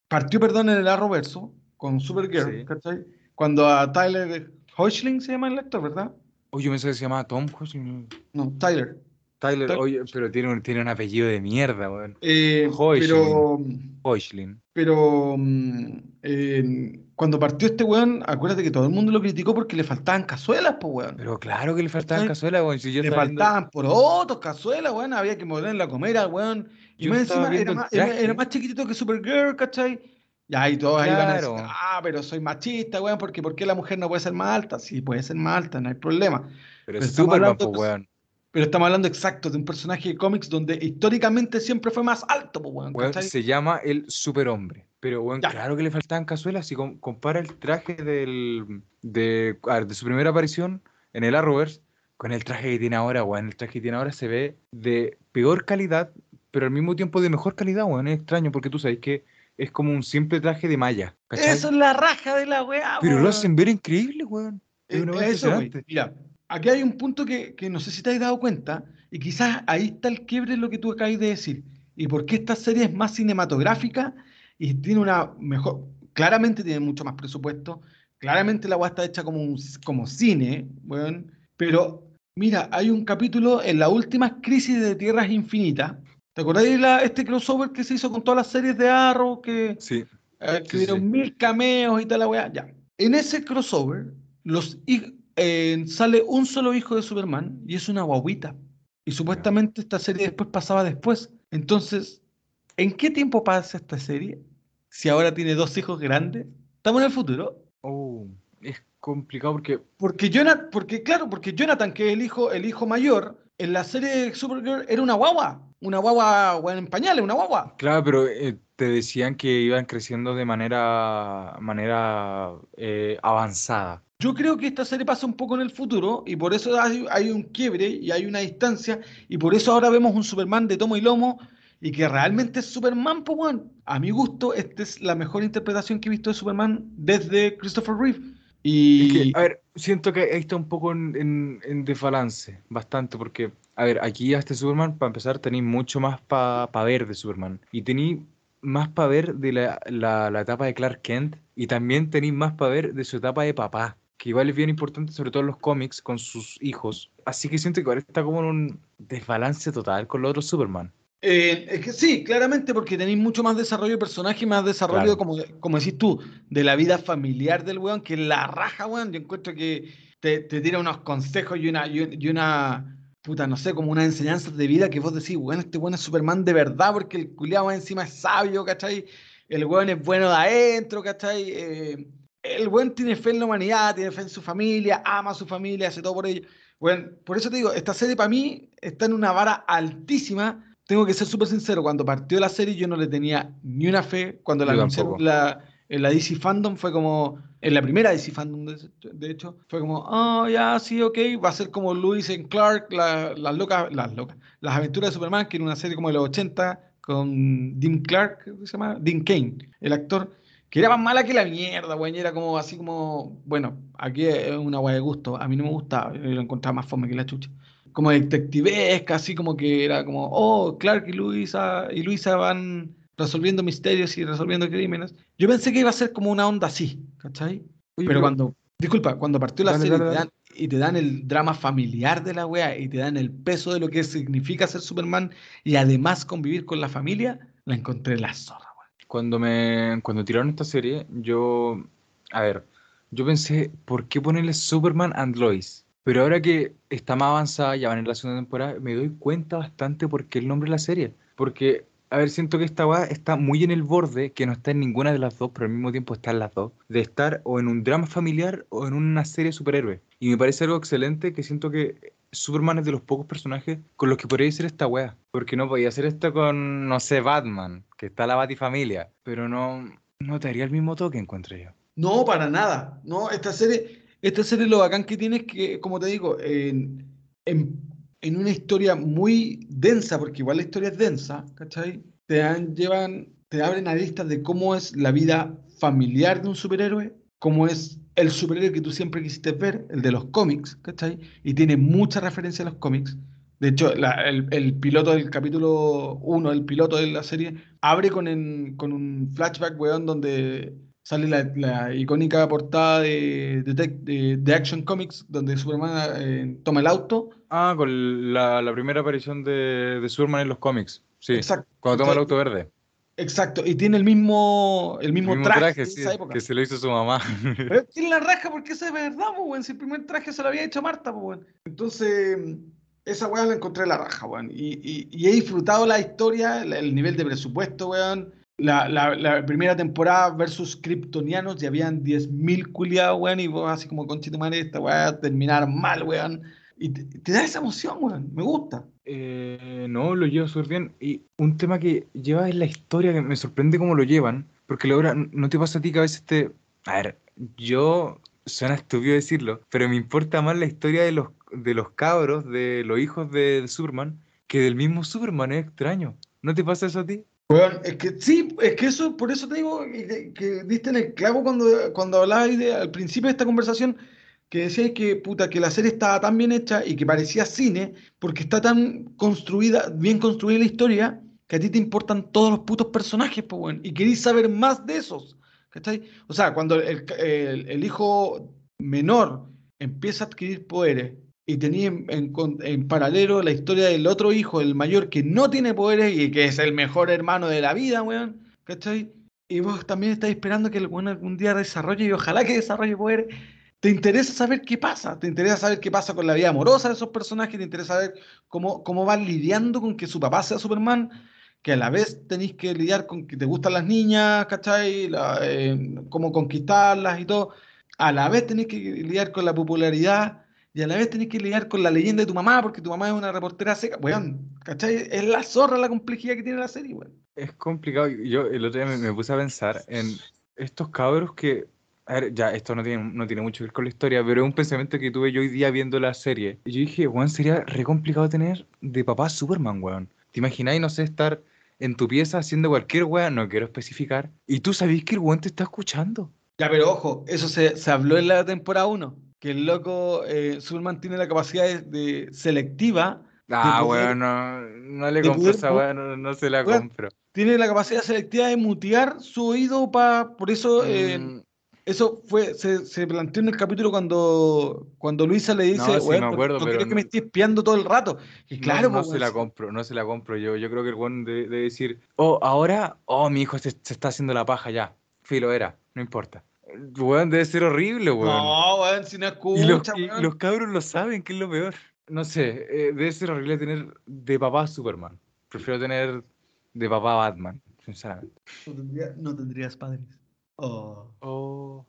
Speaker 2: partió, perdón, en el Arrowverso con Supergirl,
Speaker 1: Sí.
Speaker 2: ¿cachai? Cuando a Tyler Hoechlin se llama el actor, ¿verdad?
Speaker 1: Oye, yo pensé que se llamaba Tom Hoechlin.
Speaker 2: No, Tyler.
Speaker 1: Tyler,
Speaker 2: Tyler.
Speaker 1: oye, pero tiene un, tiene un apellido de mierda, weón.
Speaker 2: Eh, pero
Speaker 1: Hoechlin.
Speaker 2: pero mm, eh, cuando partió este weón, acuérdate que todo el mundo lo criticó porque le faltaban cazuelas, pues weón.
Speaker 1: Pero claro que le faltaban cazuelas, weón. Si yo
Speaker 2: le faltaban porotos, cazuelas, weón. Había que moverla a comer al weón. Y
Speaker 1: Yo
Speaker 2: más encima era más, era más chiquitito que Supergirl, ¿cachai? Y ahí todos ahí van a decir, ah, pero soy machista, weón, porque ¿por qué la mujer no puede ser más alta? Sí, puede ser más alta, no hay problema.
Speaker 1: Pero
Speaker 2: pero
Speaker 1: es Superman, pues, weón.
Speaker 2: Pero estamos hablando exacto de un personaje de cómics donde históricamente siempre fue más alto, pues, weón,
Speaker 1: se llama el superhombre. Pero, weón,
Speaker 2: Ya.
Speaker 1: claro que le faltaban cazuelas. Si com- compara el traje del, de, a ver, de su primera aparición en el Arrowverse con el traje que tiene ahora, weón. El traje que tiene ahora se ve de peor calidad, pero al mismo tiempo de mejor calidad, weón. Es extraño porque tú sabes que es como un simple traje de malla. ¿cachai?
Speaker 2: Eso es la raja de la weá,
Speaker 1: Pero lo hacen ver increíble, weón. Es
Speaker 2: Eh,
Speaker 1: una weá
Speaker 2: eso. Mira, aquí hay un punto que, que no sé si te has dado cuenta, y quizás ahí está el quiebre en lo que tú acabas de decir. Y por qué esta serie es más cinematográfica y tiene una mejor. Claramente tiene mucho más presupuesto, claramente la weá está hecha como, un, como cine, weón. Pero, mira, hay un capítulo en la última crisis de Tierras Infinitas. ¿Te acordáis de la, este crossover que se hizo con todas las series de Arrow? Que,
Speaker 1: Sí.
Speaker 2: eh, que
Speaker 1: Sí,
Speaker 2: dieron
Speaker 1: sí.
Speaker 2: mil cameos y tal la weá. Ya. En ese crossover, los, eh, sale un solo hijo de Superman y es una guaguita. Y supuestamente esta serie después pasaba después. Entonces, ¿en qué tiempo pasa esta serie? Si ahora tiene dos hijos grandes. ¿Estamos en el futuro?
Speaker 1: Oh, es complicado porque
Speaker 2: Porque Jonathan, porque claro, porque Jonathan, que es el hijo, el hijo mayor, en la serie de Supergirl era una guagua. Una guagua, weón, en pañales, una guagua.
Speaker 1: Claro, pero eh, te decían que iban creciendo de manera, manera eh, avanzada.
Speaker 2: Yo creo que esta serie pasa un poco en el futuro y por eso hay, hay un quiebre y hay una distancia y por eso ahora vemos un Superman de tomo y lomo y que realmente es Superman, pues weón. A mi gusto, esta es la mejor interpretación que he visto de Superman desde Christopher Reeve. Y
Speaker 1: a ver, siento que ahí está un poco en, en- desbalance, bastante, porque, a ver, aquí a este Superman, para empezar, tenéis mucho más para ver de Superman. Y tenéis más para ver de la, la- la etapa de Clark Kent, y también tenéis más para ver de su etapa de papá, que igual es bien importante, sobre todo en los cómics, con sus hijos. Así que siento que ahora está como en un desbalance total con los otros Superman.
Speaker 2: Eh, es que sí, claramente porque tenéis mucho más desarrollo de personaje más desarrollo,
Speaker 1: Claro.
Speaker 2: como, como decís tú, de la vida familiar del weón, que la raja, weón. Yo encuentro que te, te tira unos consejos y una, y un- y una, puta, no sé, como unas enseñanzas de vida que vos decís, weón, este weón es Superman de verdad, porque el culiado encima es sabio, ¿cachai? El weón es bueno de adentro, ¿cachai? Eh, el weón tiene fe en la humanidad, tiene fe en su familia, ama a su familia, hace todo por ello. Bueno, por eso te digo, esta serie para mí está en una vara altísima. Tengo que ser súper sincero, cuando partió la serie yo no le tenía ni una fe. Cuando la anunciaron la, en la DC Fandom fue como, en la primera DC Fandom de, de hecho, fue como, oh, ya, sí, ok, va a ser como Lewis and Clark, la- las locas, las locas, las aventuras de Superman, que era una serie como de los 80 con Dean Clark, ¿cómo se llama? Dean Kane, el actor, que era más mala que la mierda, güey, y era como así como, bueno, aquí es una guay de gusto, a mí no me gustaba, yo lo encontraba más fome que la chucha. Como detectivesca, así como que era como, oh, Clark y Luisa, y Luisa van resolviendo misterios y resolviendo crímenes. Yo pensé que iba a ser como una onda así, ¿cachai? Pero cuando, disculpa, cuando partió la
Speaker 1: Dale,
Speaker 2: serie
Speaker 1: dale,
Speaker 2: y te
Speaker 1: dale.
Speaker 2: dan- y te dan el drama familiar de la wea y te dan el peso de lo que significa ser Superman y además convivir con la familia, la encontré la zorra, wea.
Speaker 1: Cuando me cuando tiraron esta serie, yo, a ver, yo pensé, ¿por qué ponerle Superman and Lois? Pero ahora que está más avanzada, ya van en la segunda temporada, me doy cuenta bastante por qué el nombre de la serie. Porque, a ver, siento que esta weá está muy en el borde, que no está en ninguna de las dos, pero al mismo tiempo está en las dos, de estar o en un drama familiar o en una serie de superhéroes. Y me parece algo excelente que siento que Superman es de los pocos personajes con los que podría ser esta wea. Porque no podía hacer esto con, no sé, Batman, que está la Batifamilia. Pero no, no te haría el mismo toque, encuentro yo.
Speaker 2: No, para nada. No, esta serie, esta serie lo bacán que tiene es que, como te digo, en, en, en una historia muy densa, porque igual la historia es densa, ¿cachai? Te dan, llevan, te abren aristas de cómo es la vida familiar de un superhéroe, cómo es el superhéroe que tú siempre quisiste ver, el de los cómics, ¿cachai? Y tiene mucha referencia a los cómics. De hecho, la- el, el piloto del capítulo 1, el piloto de la serie, abre con, en- con un flashback, weón, donde sale la, la icónica portada de, de, Tec- de- de Action Comics, donde Superman eh, toma el auto.
Speaker 1: Ah, con la, la primera aparición de, de Superman en los cómics. Sí,
Speaker 2: Exacto.
Speaker 1: cuando toma el auto verde.
Speaker 2: Exacto. Y tiene el mismo, el mismo,
Speaker 1: El mismo
Speaker 2: traje,
Speaker 1: sí,
Speaker 2: esa época.
Speaker 1: que se lo hizo su mamá.
Speaker 2: Pero tiene la raja porque eso es verdad, pues, weón. Si el primer traje se lo había hecho Marta, pues. Entonces, esa weá la encontré la raja, weón. Y, y- y he disfrutado la historia, el nivel de presupuesto, weón. La, la- la primera temporada versus Kryptonianos, ya habían 10.000 culiados, weón. Y vos, así como conchito madre, esta weá a terminar mal, weón. Y te, te da esa emoción, weón. Me gusta.
Speaker 1: Eh, no, lo lleva súper bien. Y un tema que lleva es la historia, que me sorprende cómo lo llevan. Porque la obra, ¿no te pasa a ti que a veces te... A ver, yo... Suena estúpido decirlo, pero me importa más la historia de los, de los cabros, de los hijos de, de Superman, que del mismo Superman, es extraño. ¿No te pasa eso a ti?
Speaker 2: Weón, es que sí, es que eso, por eso te digo que, que diste en el clavo cuando, cuando hablabas de- al principio de esta conversación, que decías que, puta, que la serie estaba tan bien hecha y que parecía cine, porque está tan construida, bien construida la historia, que a ti te importan todos los putos personajes, pues, weón, y querís saber más de esos, ¿Cachai? O sea, cuando el- el hijo menor empieza a adquirir poderes y tenía en, paralelo la historia del otro hijo, el mayor, que no tiene poderes y que es el mejor hermano de la vida, weón, ¿cachai? Y vos también estás esperando que el algún día desarrolle y ojalá que desarrolle poderes. Te interesa saber qué pasa, te interesa saber qué pasa con la vida amorosa de esos personajes, te interesa saber cómo, cómo van lidiando con que su papá sea Superman, que a la vez tenéis que lidiar con que te gustan las niñas, ¿cachai? La, eh, cómo conquistarlas y todo. A la vez tenéis que lidiar con la popularidad y a la vez tenéis que lidiar con la leyenda de tu mamá, porque tu mamá es una reportera seca. Weón, ¿cachai? Es la zorra la complejidad que tiene la serie, weón.
Speaker 1: Es complicado. Yo el otro día me, me puse a pensar en estos cabros que. A ver, ya, esto no tiene, no tiene mucho que ver con la historia, pero es un pensamiento que tuve yo hoy día viendo la serie. Y yo dije, weón, sería re complicado tener de papá Superman, weón. ¿Te imagináis, no sé, estar en tu pieza haciendo cualquier weón? No quiero especificar. Y tú sabés que el weón te está escuchando.
Speaker 2: Ya, pero ojo, eso se, se habló en la temporada 1, que el loco eh, Superman tiene la capacidad de, de selectiva.
Speaker 1: Ah, weón, no, no le
Speaker 2: de
Speaker 1: compro esa weón, no, no se la
Speaker 2: Weón,
Speaker 1: compro.
Speaker 2: Tiene la capacidad selectiva de mutear su oído para. Por eso. eh,
Speaker 1: Mm,
Speaker 2: Eso fue, se, se planteó en el capítulo cuando, cuando Luisa le dice,
Speaker 1: No, sí,
Speaker 2: "Weón,
Speaker 1: me
Speaker 2: no-
Speaker 1: acuerdo,
Speaker 2: no,
Speaker 1: pero
Speaker 2: que
Speaker 1: no-
Speaker 2: me esté espiando todo el rato. Y
Speaker 1: No,
Speaker 2: claro,
Speaker 1: no
Speaker 2: po,
Speaker 1: se la compro, no se la compro yo. Yo creo que el weón debe, debe decir, oh, ahora, oh, mi hijo se, se está haciendo la paja ya. Filo era, no importa. Weón debe ser horrible, weón.
Speaker 2: No, weón, si no
Speaker 1: y, los,
Speaker 2: escucha,
Speaker 1: y
Speaker 2: weón.
Speaker 1: los cabros lo saben, que es lo peor. No sé, eh, debe ser horrible tener de papá Superman. Prefiero tener de papá Batman, sinceramente.
Speaker 2: No, tendría- no tendrías padres. Oh.
Speaker 1: Oh.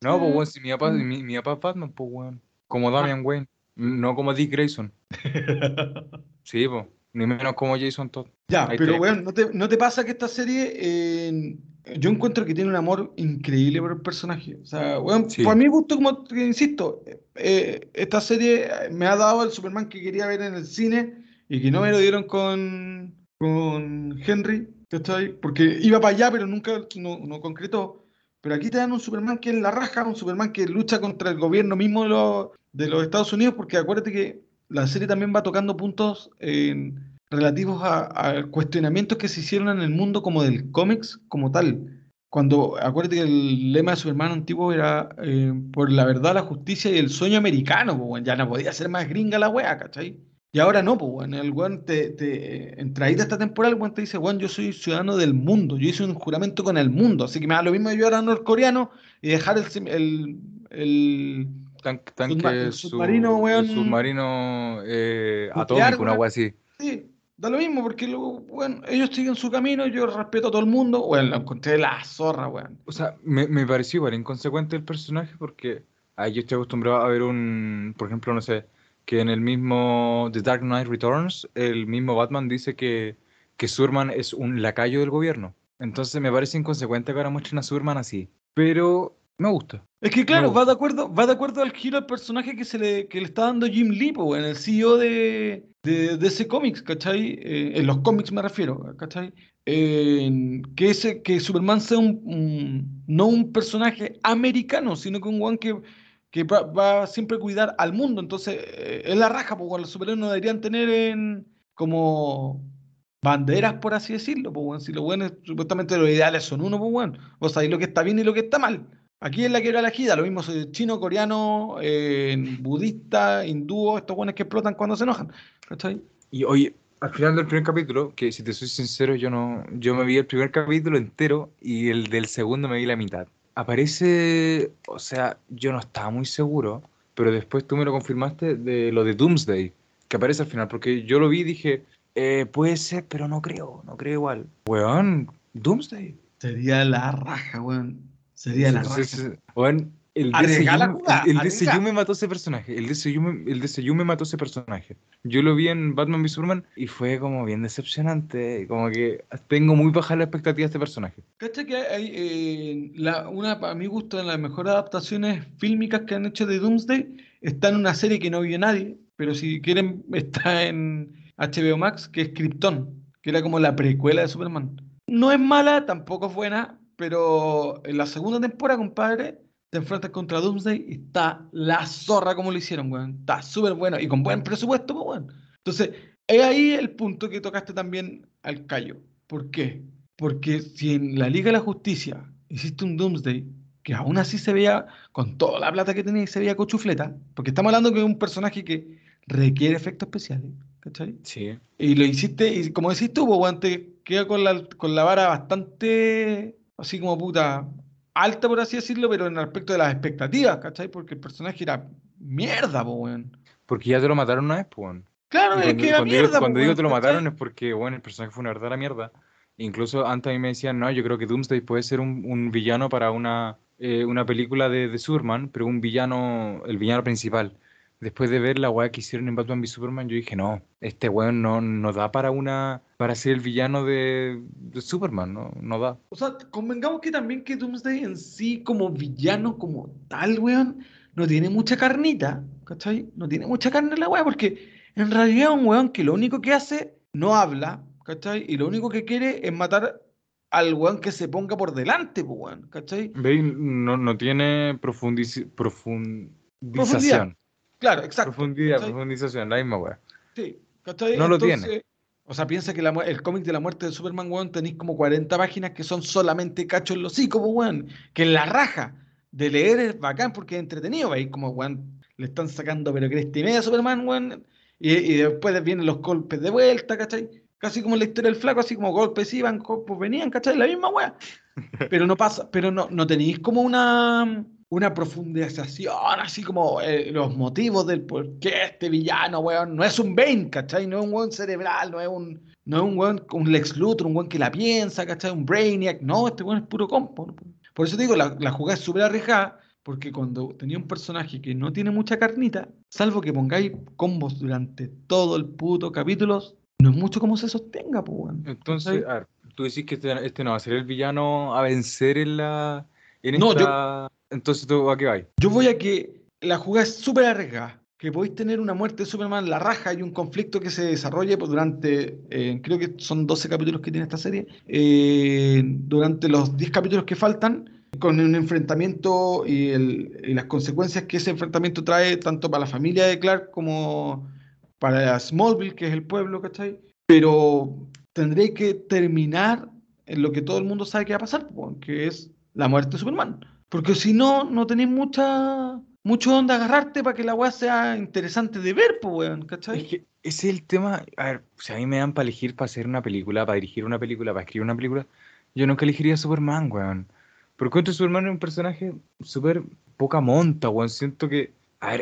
Speaker 1: No, pues weón, si mi papá, mi, mi papá es Batman, pues weón. Como Damian Wayne, no como Dick Grayson. Sí, pues. Ni menos como Jason Todd.
Speaker 2: Ya,
Speaker 1: Ahí
Speaker 2: pero
Speaker 1: te-
Speaker 2: weón, ¿no te, no te pasa que esta serie, eh, yo encuentro que tiene un amor increíble por el personaje? O sea, weón,
Speaker 1: Sí.
Speaker 2: por mi gusto, como te insisto, eh, esta serie me ha dado el Superman que quería ver en el cine y que no me lo dieron con, con Henry, ¿cachai? Porque iba para allá, pero nunca no, no concretó. Pero aquí te dan un Superman que es la raja, un Superman que lucha contra el gobierno mismo de los, de los Estados Unidos, porque acuérdate que la serie también va tocando puntos eh, relativos a, a cuestionamientos que se hicieron en el mundo como del cómics como tal. Cuando, acuérdate que el lema de Superman antiguo era eh, por la verdad, la justicia y el sueño americano, pues, ya no podía ser más gringa la wea, ¿cachai? Y ahora no, pues, weón. el weón te, te, en traída esta temporada, el weón te dice, weón, yo soy ciudadano del mundo, yo hice un juramento con el mundo, así que me da lo mismo ayudar a norcoreano y dejar el, el, el
Speaker 1: Tan- tanque
Speaker 2: submarino,
Speaker 1: el
Speaker 2: weón,
Speaker 1: submarino eh, atómico, una wea así.
Speaker 2: Sí, da lo mismo, porque luego, bueno, ellos siguen su camino, yo respeto a todo el mundo. Bueno, lo encontré la zorra, weón.
Speaker 1: O sea, me, me pareció igual inconsecuente el personaje porque ahí yo estoy acostumbrado a ver un, por ejemplo, no sé, que en el mismo The Dark Knight Returns, el mismo Batman dice que, que Superman es un lacayo del gobierno. Entonces me parece inconsecuente que ahora muestren a Superman así. Pero me gusta.
Speaker 2: Es que claro, va de acuerdo, va de acuerdo al giro al personaje que se le, que le está dando Jim Lee, po, weón, el CEO de, de, de ese cómics, ¿cachai? Eh, en los cómics me refiero, ¿cachai? En que ese, que Superman sea un, un- no un personaje americano, sino que un weón que, que va, va siempre a cuidar al mundo. Entonces, eh, es la raja, pues los superhéroes no deberían tener en, como banderas, por así decirlo, pues, weón. Si los buenos, supuestamente los ideales son uno, pues, weón. Vos sabéis lo que está bien y lo que está mal. Aquí es la que era elegida, lo mismo soy chino, coreano, eh, budista, hindú, estos buenos que explotan cuando se enojan. ¿Cachai?
Speaker 1: Y oye, al final del primer capítulo, que si te soy sincero, yo no, yo me vi el primer capítulo entero y el del segundo me vi la mitad. Aparece, o sea, yo no estaba muy seguro, pero después tú me lo confirmaste de lo de Doomsday, que aparece al final, porque yo lo vi y dije, eh, puede ser, pero no creo, no creo igual. Weón, Doomsday.
Speaker 2: Sería la raja, weón. Sería la
Speaker 1: Sí, sí,
Speaker 2: raja.
Speaker 1: sí. Weón, el DCU,
Speaker 2: jugada,
Speaker 1: el, el
Speaker 2: arriesga.
Speaker 1: DCU me mató ese personaje. El DCU, me, el DCU me mató ese personaje. Yo lo vi en Batman v Superman y fue como bien decepcionante. Como que tengo muy baja la expectativa de este personaje.
Speaker 2: ¿Cachai que hay eh, la, una, a mi gusto, de las mejores adaptaciones fílmicas que han hecho de Doomsday? Está en una serie que no vio nadie, pero si quieren, está en HBO Max, que es Krypton, que era como la precuela de Superman. No es mala, tampoco es buena, pero en la segunda temporada, compadre, te enfrentas contra Doomsday y está la zorra como lo hicieron, weón. Está súper bueno y con buen presupuesto, pues, weón. Entonces, es ahí el punto que tocaste también al callo. ¿Por qué? Porque si en la Liga de la Justicia hiciste un Doomsday que aún así se veía, con toda la plata que tenía, se veía cochufleta, porque estamos hablando que es un personaje que requiere efectos especiales, ¿cachai?
Speaker 1: Sí.
Speaker 2: Y lo hiciste, y como decís tú, pues, te queda con la, con la vara bastante, así como puta, alta, por así decirlo, pero en el aspecto de las expectativas, ¿cachai? Porque el personaje era mierda, pues, weón.
Speaker 1: Porque ya te lo mataron una vez, pues.
Speaker 2: Claro, es que era
Speaker 1: cuando
Speaker 2: mierda,
Speaker 1: digo, cuando
Speaker 2: po,
Speaker 1: digo
Speaker 2: weón,
Speaker 1: te lo
Speaker 2: ¿cachai?
Speaker 1: mataron es porque, bueno, el personaje fue una verdadera mierda. Incluso antes a mí me decían, no, yo creo que Doomsday puede ser un, un villano para una, eh, una película de, de Superman, pero un villano, el villano principal. Después de ver la weá que hicieron en Batman v Superman, yo dije, no, este weón no, no da para una para ser el villano de, de Superman, no, no da.
Speaker 2: O sea, convengamos que también que Doomsday en sí, como villano, como tal, weón, no tiene mucha carnita, ¿cachai? No tiene mucha carne la weá, porque en realidad es un weón que lo único que hace, no habla, ¿cachai? Y lo único que quiere es matar al weón que se ponga por delante, pues, weón, ¿cachai?
Speaker 1: ¿Veis? No, no tiene profundici- profundización.
Speaker 2: Claro, exacto.
Speaker 1: Profundidad,
Speaker 2: ¿cachai?
Speaker 1: profundización, la misma weá.
Speaker 2: Sí, ¿cachai?
Speaker 1: No lo tiene.
Speaker 2: O sea, piensa que la el cómic de la muerte de Superman, weón, tenéis como 40 páginas que son solamente cachos en los hocico, pues, weón. Que en la raja de leer es bacán porque es entretenido, veis como, weón, le están sacando pero cresta y media a Superman, weón. Y, y después vienen los golpes de vuelta, ¿cachai? Casi como en la historia del flaco, así como golpes iban, golpes venían, ¿cachai? La misma weá. Pero no pasa, pero no, no tenéis como una, una profundización, así como eh, los motivos del por qué este villano, weón, no es un Bane, ¿cachai? No es un weón cerebral, no es un, no es un weón con un Lex Luthor, un weón que la piensa, ¿cachai? Un Brainiac, no, este weón es puro compo. Por eso te digo, la, la jugada es súper arriesgada, porque cuando tenía un personaje que no tiene mucha carnita, salvo que pongáis combos durante todo el puto capítulo, no es mucho como se sostenga, pues, weón.
Speaker 1: Entonces, a ver, tú decís que este, este no va a ser el villano a vencer en la. En
Speaker 2: No,
Speaker 1: esta... Entonces, ¿tú a qué vais?
Speaker 2: Yo voy a que la jugada es súper arriesgada. Que podéis tener una muerte de Superman la raja y un conflicto que se desarrolle pues, durante, eh, creo que son 12 capítulos que tiene esta serie, eh, durante los 10 capítulos que faltan, con un enfrentamiento y, el- y las consecuencias que ese enfrentamiento trae tanto para la familia de Clark como para Smallville, que es el pueblo, ¿cachai? Pero tendréis que terminar en lo que todo el mundo sabe que va a pasar, pues, que es la muerte de Superman. Porque si no, no tenéis mucha, mucho donde agarrarte para que la weá sea interesante de ver, pues, weón, ¿cachai?
Speaker 1: Es que ese es el tema. A ver, si a mí me dan para elegir para hacer una película, para dirigir una película, para escribir una película, yo nunca elegiría a Superman, weón. Porque encuentro Superman es un personaje súper poca monta, weón. Siento que,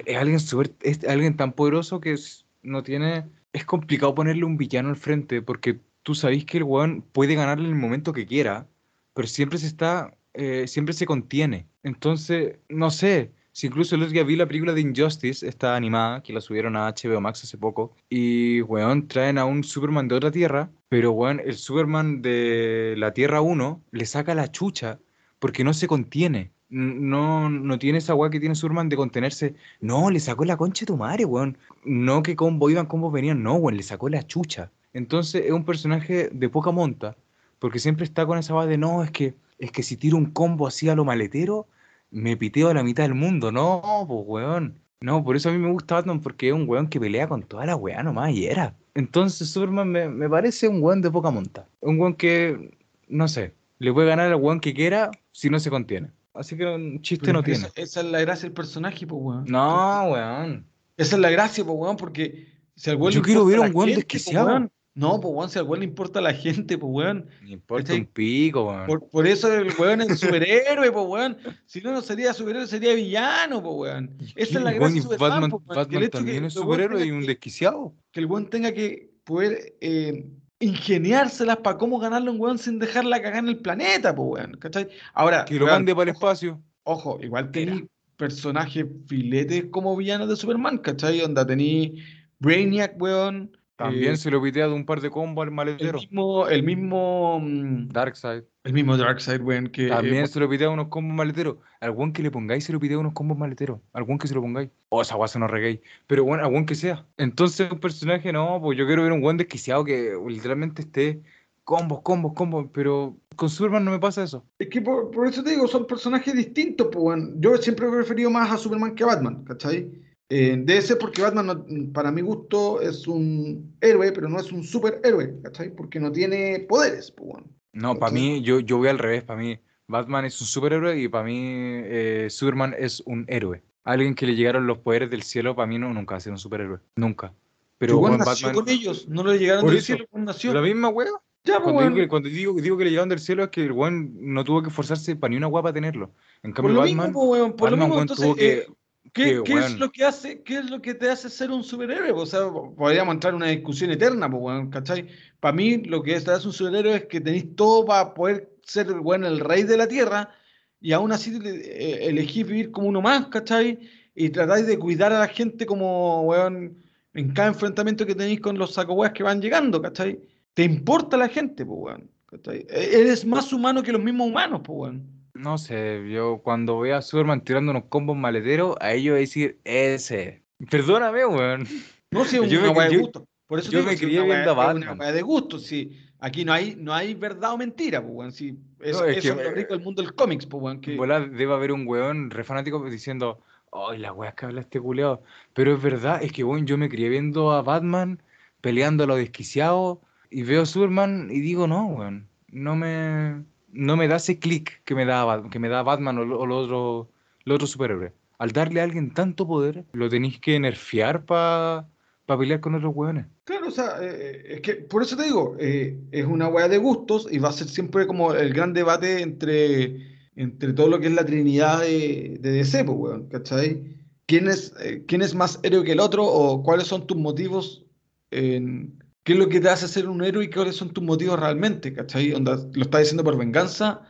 Speaker 1: es alguien súper, es alguien tan poderoso que no tiene, es complicado ponerle un villano al frente, porque tú sabes que el weón puede ganarle en el momento que quiera, pero siempre se está, eh, siempre se contiene. Entonces, no sé. Si incluso día vi la película de Injustice, esta animada, que la subieron a HBO Max hace poco, y, weón, traen a un Superman de otra tierra, pero, weón, el Superman de la Tierra 1 le saca la chucha porque no se contiene. No, no tiene esa weá que tiene Superman de contenerse. No, le sacó la concha de tu madre, weón. No que combo iban, combo venían, no, weón, le sacó la chucha. Entonces es un personaje de poca monta, porque siempre está con esa weá de no, es que, es que si tiro un combo así a lo maletero, me piteo a la mitad del mundo. No, pues weón. No, por eso a mí me gusta Batman, porque es un weón que pelea con toda la weá nomás y era. Entonces Superman me, me parece un weón de poca monta. Un weón que, no sé, le puede ganar al weón que quiera si no se contiene. Así que un chiste
Speaker 2: Pero
Speaker 1: no tiene.
Speaker 2: esa, esa es la gracia del personaje, pues, weón.
Speaker 1: No, weón.
Speaker 2: Esa es la gracia, pues, weón, porque si al weón
Speaker 1: Yo quiero ver a un weón
Speaker 2: pues,
Speaker 1: desquiciado.
Speaker 2: No, pues, weón, si al weón le importa a la gente, pues, weón.
Speaker 1: Importa
Speaker 2: ¿Cachai?
Speaker 1: un pico, weón.
Speaker 2: Por, por eso el weón es superhéroe, pues, weón. Si no, no sería superhéroe, sería villano, pues, weón. Esa es la Superman,
Speaker 1: Batman, Batman
Speaker 2: el hecho
Speaker 1: también
Speaker 2: que
Speaker 1: es superhéroe y un desquiciado.
Speaker 2: que el weón tenga que poder eh, ingeniárselas para cómo ganarle a un weón sin dejarla cagar en el planeta, pues, weón. ¿Cachai? Ahora,
Speaker 1: Que lo
Speaker 2: weón,
Speaker 1: mande para el
Speaker 2: ojo,
Speaker 1: espacio.
Speaker 2: ojo, igual tení personajes filetes como villanos de Superman, ¿cachai? Onda tení Brainiac, weón.
Speaker 1: También
Speaker 2: eh,
Speaker 1: se lo pitea de un par de combos al
Speaker 2: el
Speaker 1: maletero.
Speaker 2: mismo, el mismo, mm,
Speaker 1: Darkseid.
Speaker 2: el mismo Darkseid, weón, que eh,
Speaker 1: También se lo pitea unos combos maleteros. Algún que le pongáis se lo pitea unos combos maleteros. Algún que se lo pongáis. Oh, esa guasa no reguéis. Pero bueno, algún que sea. Entonces, un personaje, no, pues yo quiero ver un buen desquiciado que literalmente esté combos, combos, combos. Pero con Superman no me pasa eso.
Speaker 2: Es que por, por eso te digo, son personajes distintos, pues, weón. Yo siempre he preferido más a Superman que a Batman, ¿cachai? Eh, debe ser porque Batman, no- para mi gusto, es un héroe, pero no es un superhéroe, ¿cachai? Porque no tiene poderes, pues, weón.
Speaker 1: No, para mí, yo, yo voy al revés. Para mí, Batman es un superhéroe y para mí eh, Superman es un héroe. Alguien que le llegaron los poderes del cielo, para mí no, nunca va a ser un superhéroe. Nunca. Pero weón,
Speaker 2: nació
Speaker 1: Batman.
Speaker 2: con ellos, no le llegaron
Speaker 1: Por
Speaker 2: del
Speaker 1: eso,
Speaker 2: cielo nació.
Speaker 1: La misma wea.
Speaker 2: Ya,
Speaker 1: Cuando,
Speaker 2: weón.
Speaker 1: digo que, cuando digo, digo que le llegaron del cielo es que el weón no tuvo que esforzarse para ni una para tenerlo. En
Speaker 2: Por
Speaker 1: cambio,
Speaker 2: lo
Speaker 1: Batman,
Speaker 2: mismo, weón, por lo
Speaker 1: Batman,
Speaker 2: mismo,
Speaker 1: weón,
Speaker 2: entonces,
Speaker 1: tuvo que-
Speaker 2: eh, ¿qué,
Speaker 1: que,
Speaker 2: qué es lo que hace, qué es lo que te hace ser un superhéroe? O sea, podríamos entrar en una discusión eterna, pues, weón, ¿cachai? Para mí, lo que te hace un superhéroe es que tenéis todo para poder ser, weón, el rey de la tierra y aún así eh, elegís vivir como uno más, ¿cachai? Y tratáis de cuidar a la gente como, weón, en cada enfrentamiento que tenéis con los sacoweas que van llegando, ¿cachai? Te importa la gente, pues, weón, ¿cachai? E- Eres más humano que los mismos humanos, pues, weón.
Speaker 1: No sé, yo cuando veo a Superman tirando unos combos maleteros, a ellos decir ese. Perdóname, weón.
Speaker 2: No, si es
Speaker 1: Yo
Speaker 2: una
Speaker 1: me-
Speaker 2: weá de gusto. Por eso
Speaker 1: yo
Speaker 2: digo,
Speaker 1: me
Speaker 2: si
Speaker 1: crié
Speaker 2: weá-
Speaker 1: viendo a
Speaker 2: es Una
Speaker 1: Batman.
Speaker 2: weá de gusto, si aquí no hay, no hay verdad o mentira, pues, weón. Si eso,
Speaker 1: No, es
Speaker 2: eso
Speaker 1: que-
Speaker 2: es lo rico del mundo del cómics, pues, weón. Que,
Speaker 1: Volá, debe haber un weón re fanático diciendo, ay, la weá que habla este culeado. Pero es verdad, es que weón, yo me crié viendo a Batman peleando a lo desquiciado y veo a Superman y digo, no, weón, no me, no me da ese click que me da, que me da Batman o, o otros superhéroes. Al darle a alguien tanto poder, lo tenéis que nerfear para pelear con otros weones.
Speaker 2: Claro, o sea, eh, es que por eso te digo, eh, es una weá de gustos y va a ser siempre como el gran debate entre, entre todo lo que es la trinidad de, de DC, pues, weón, ¿cachai? ¿Quién es, eh, quién es más héroe que el otro o cuáles son tus motivos en qué es lo que te hace ser un héroe y cuáles son tus motivos realmente, ¿cachai? Onda, ¿lo estás diciendo por venganza?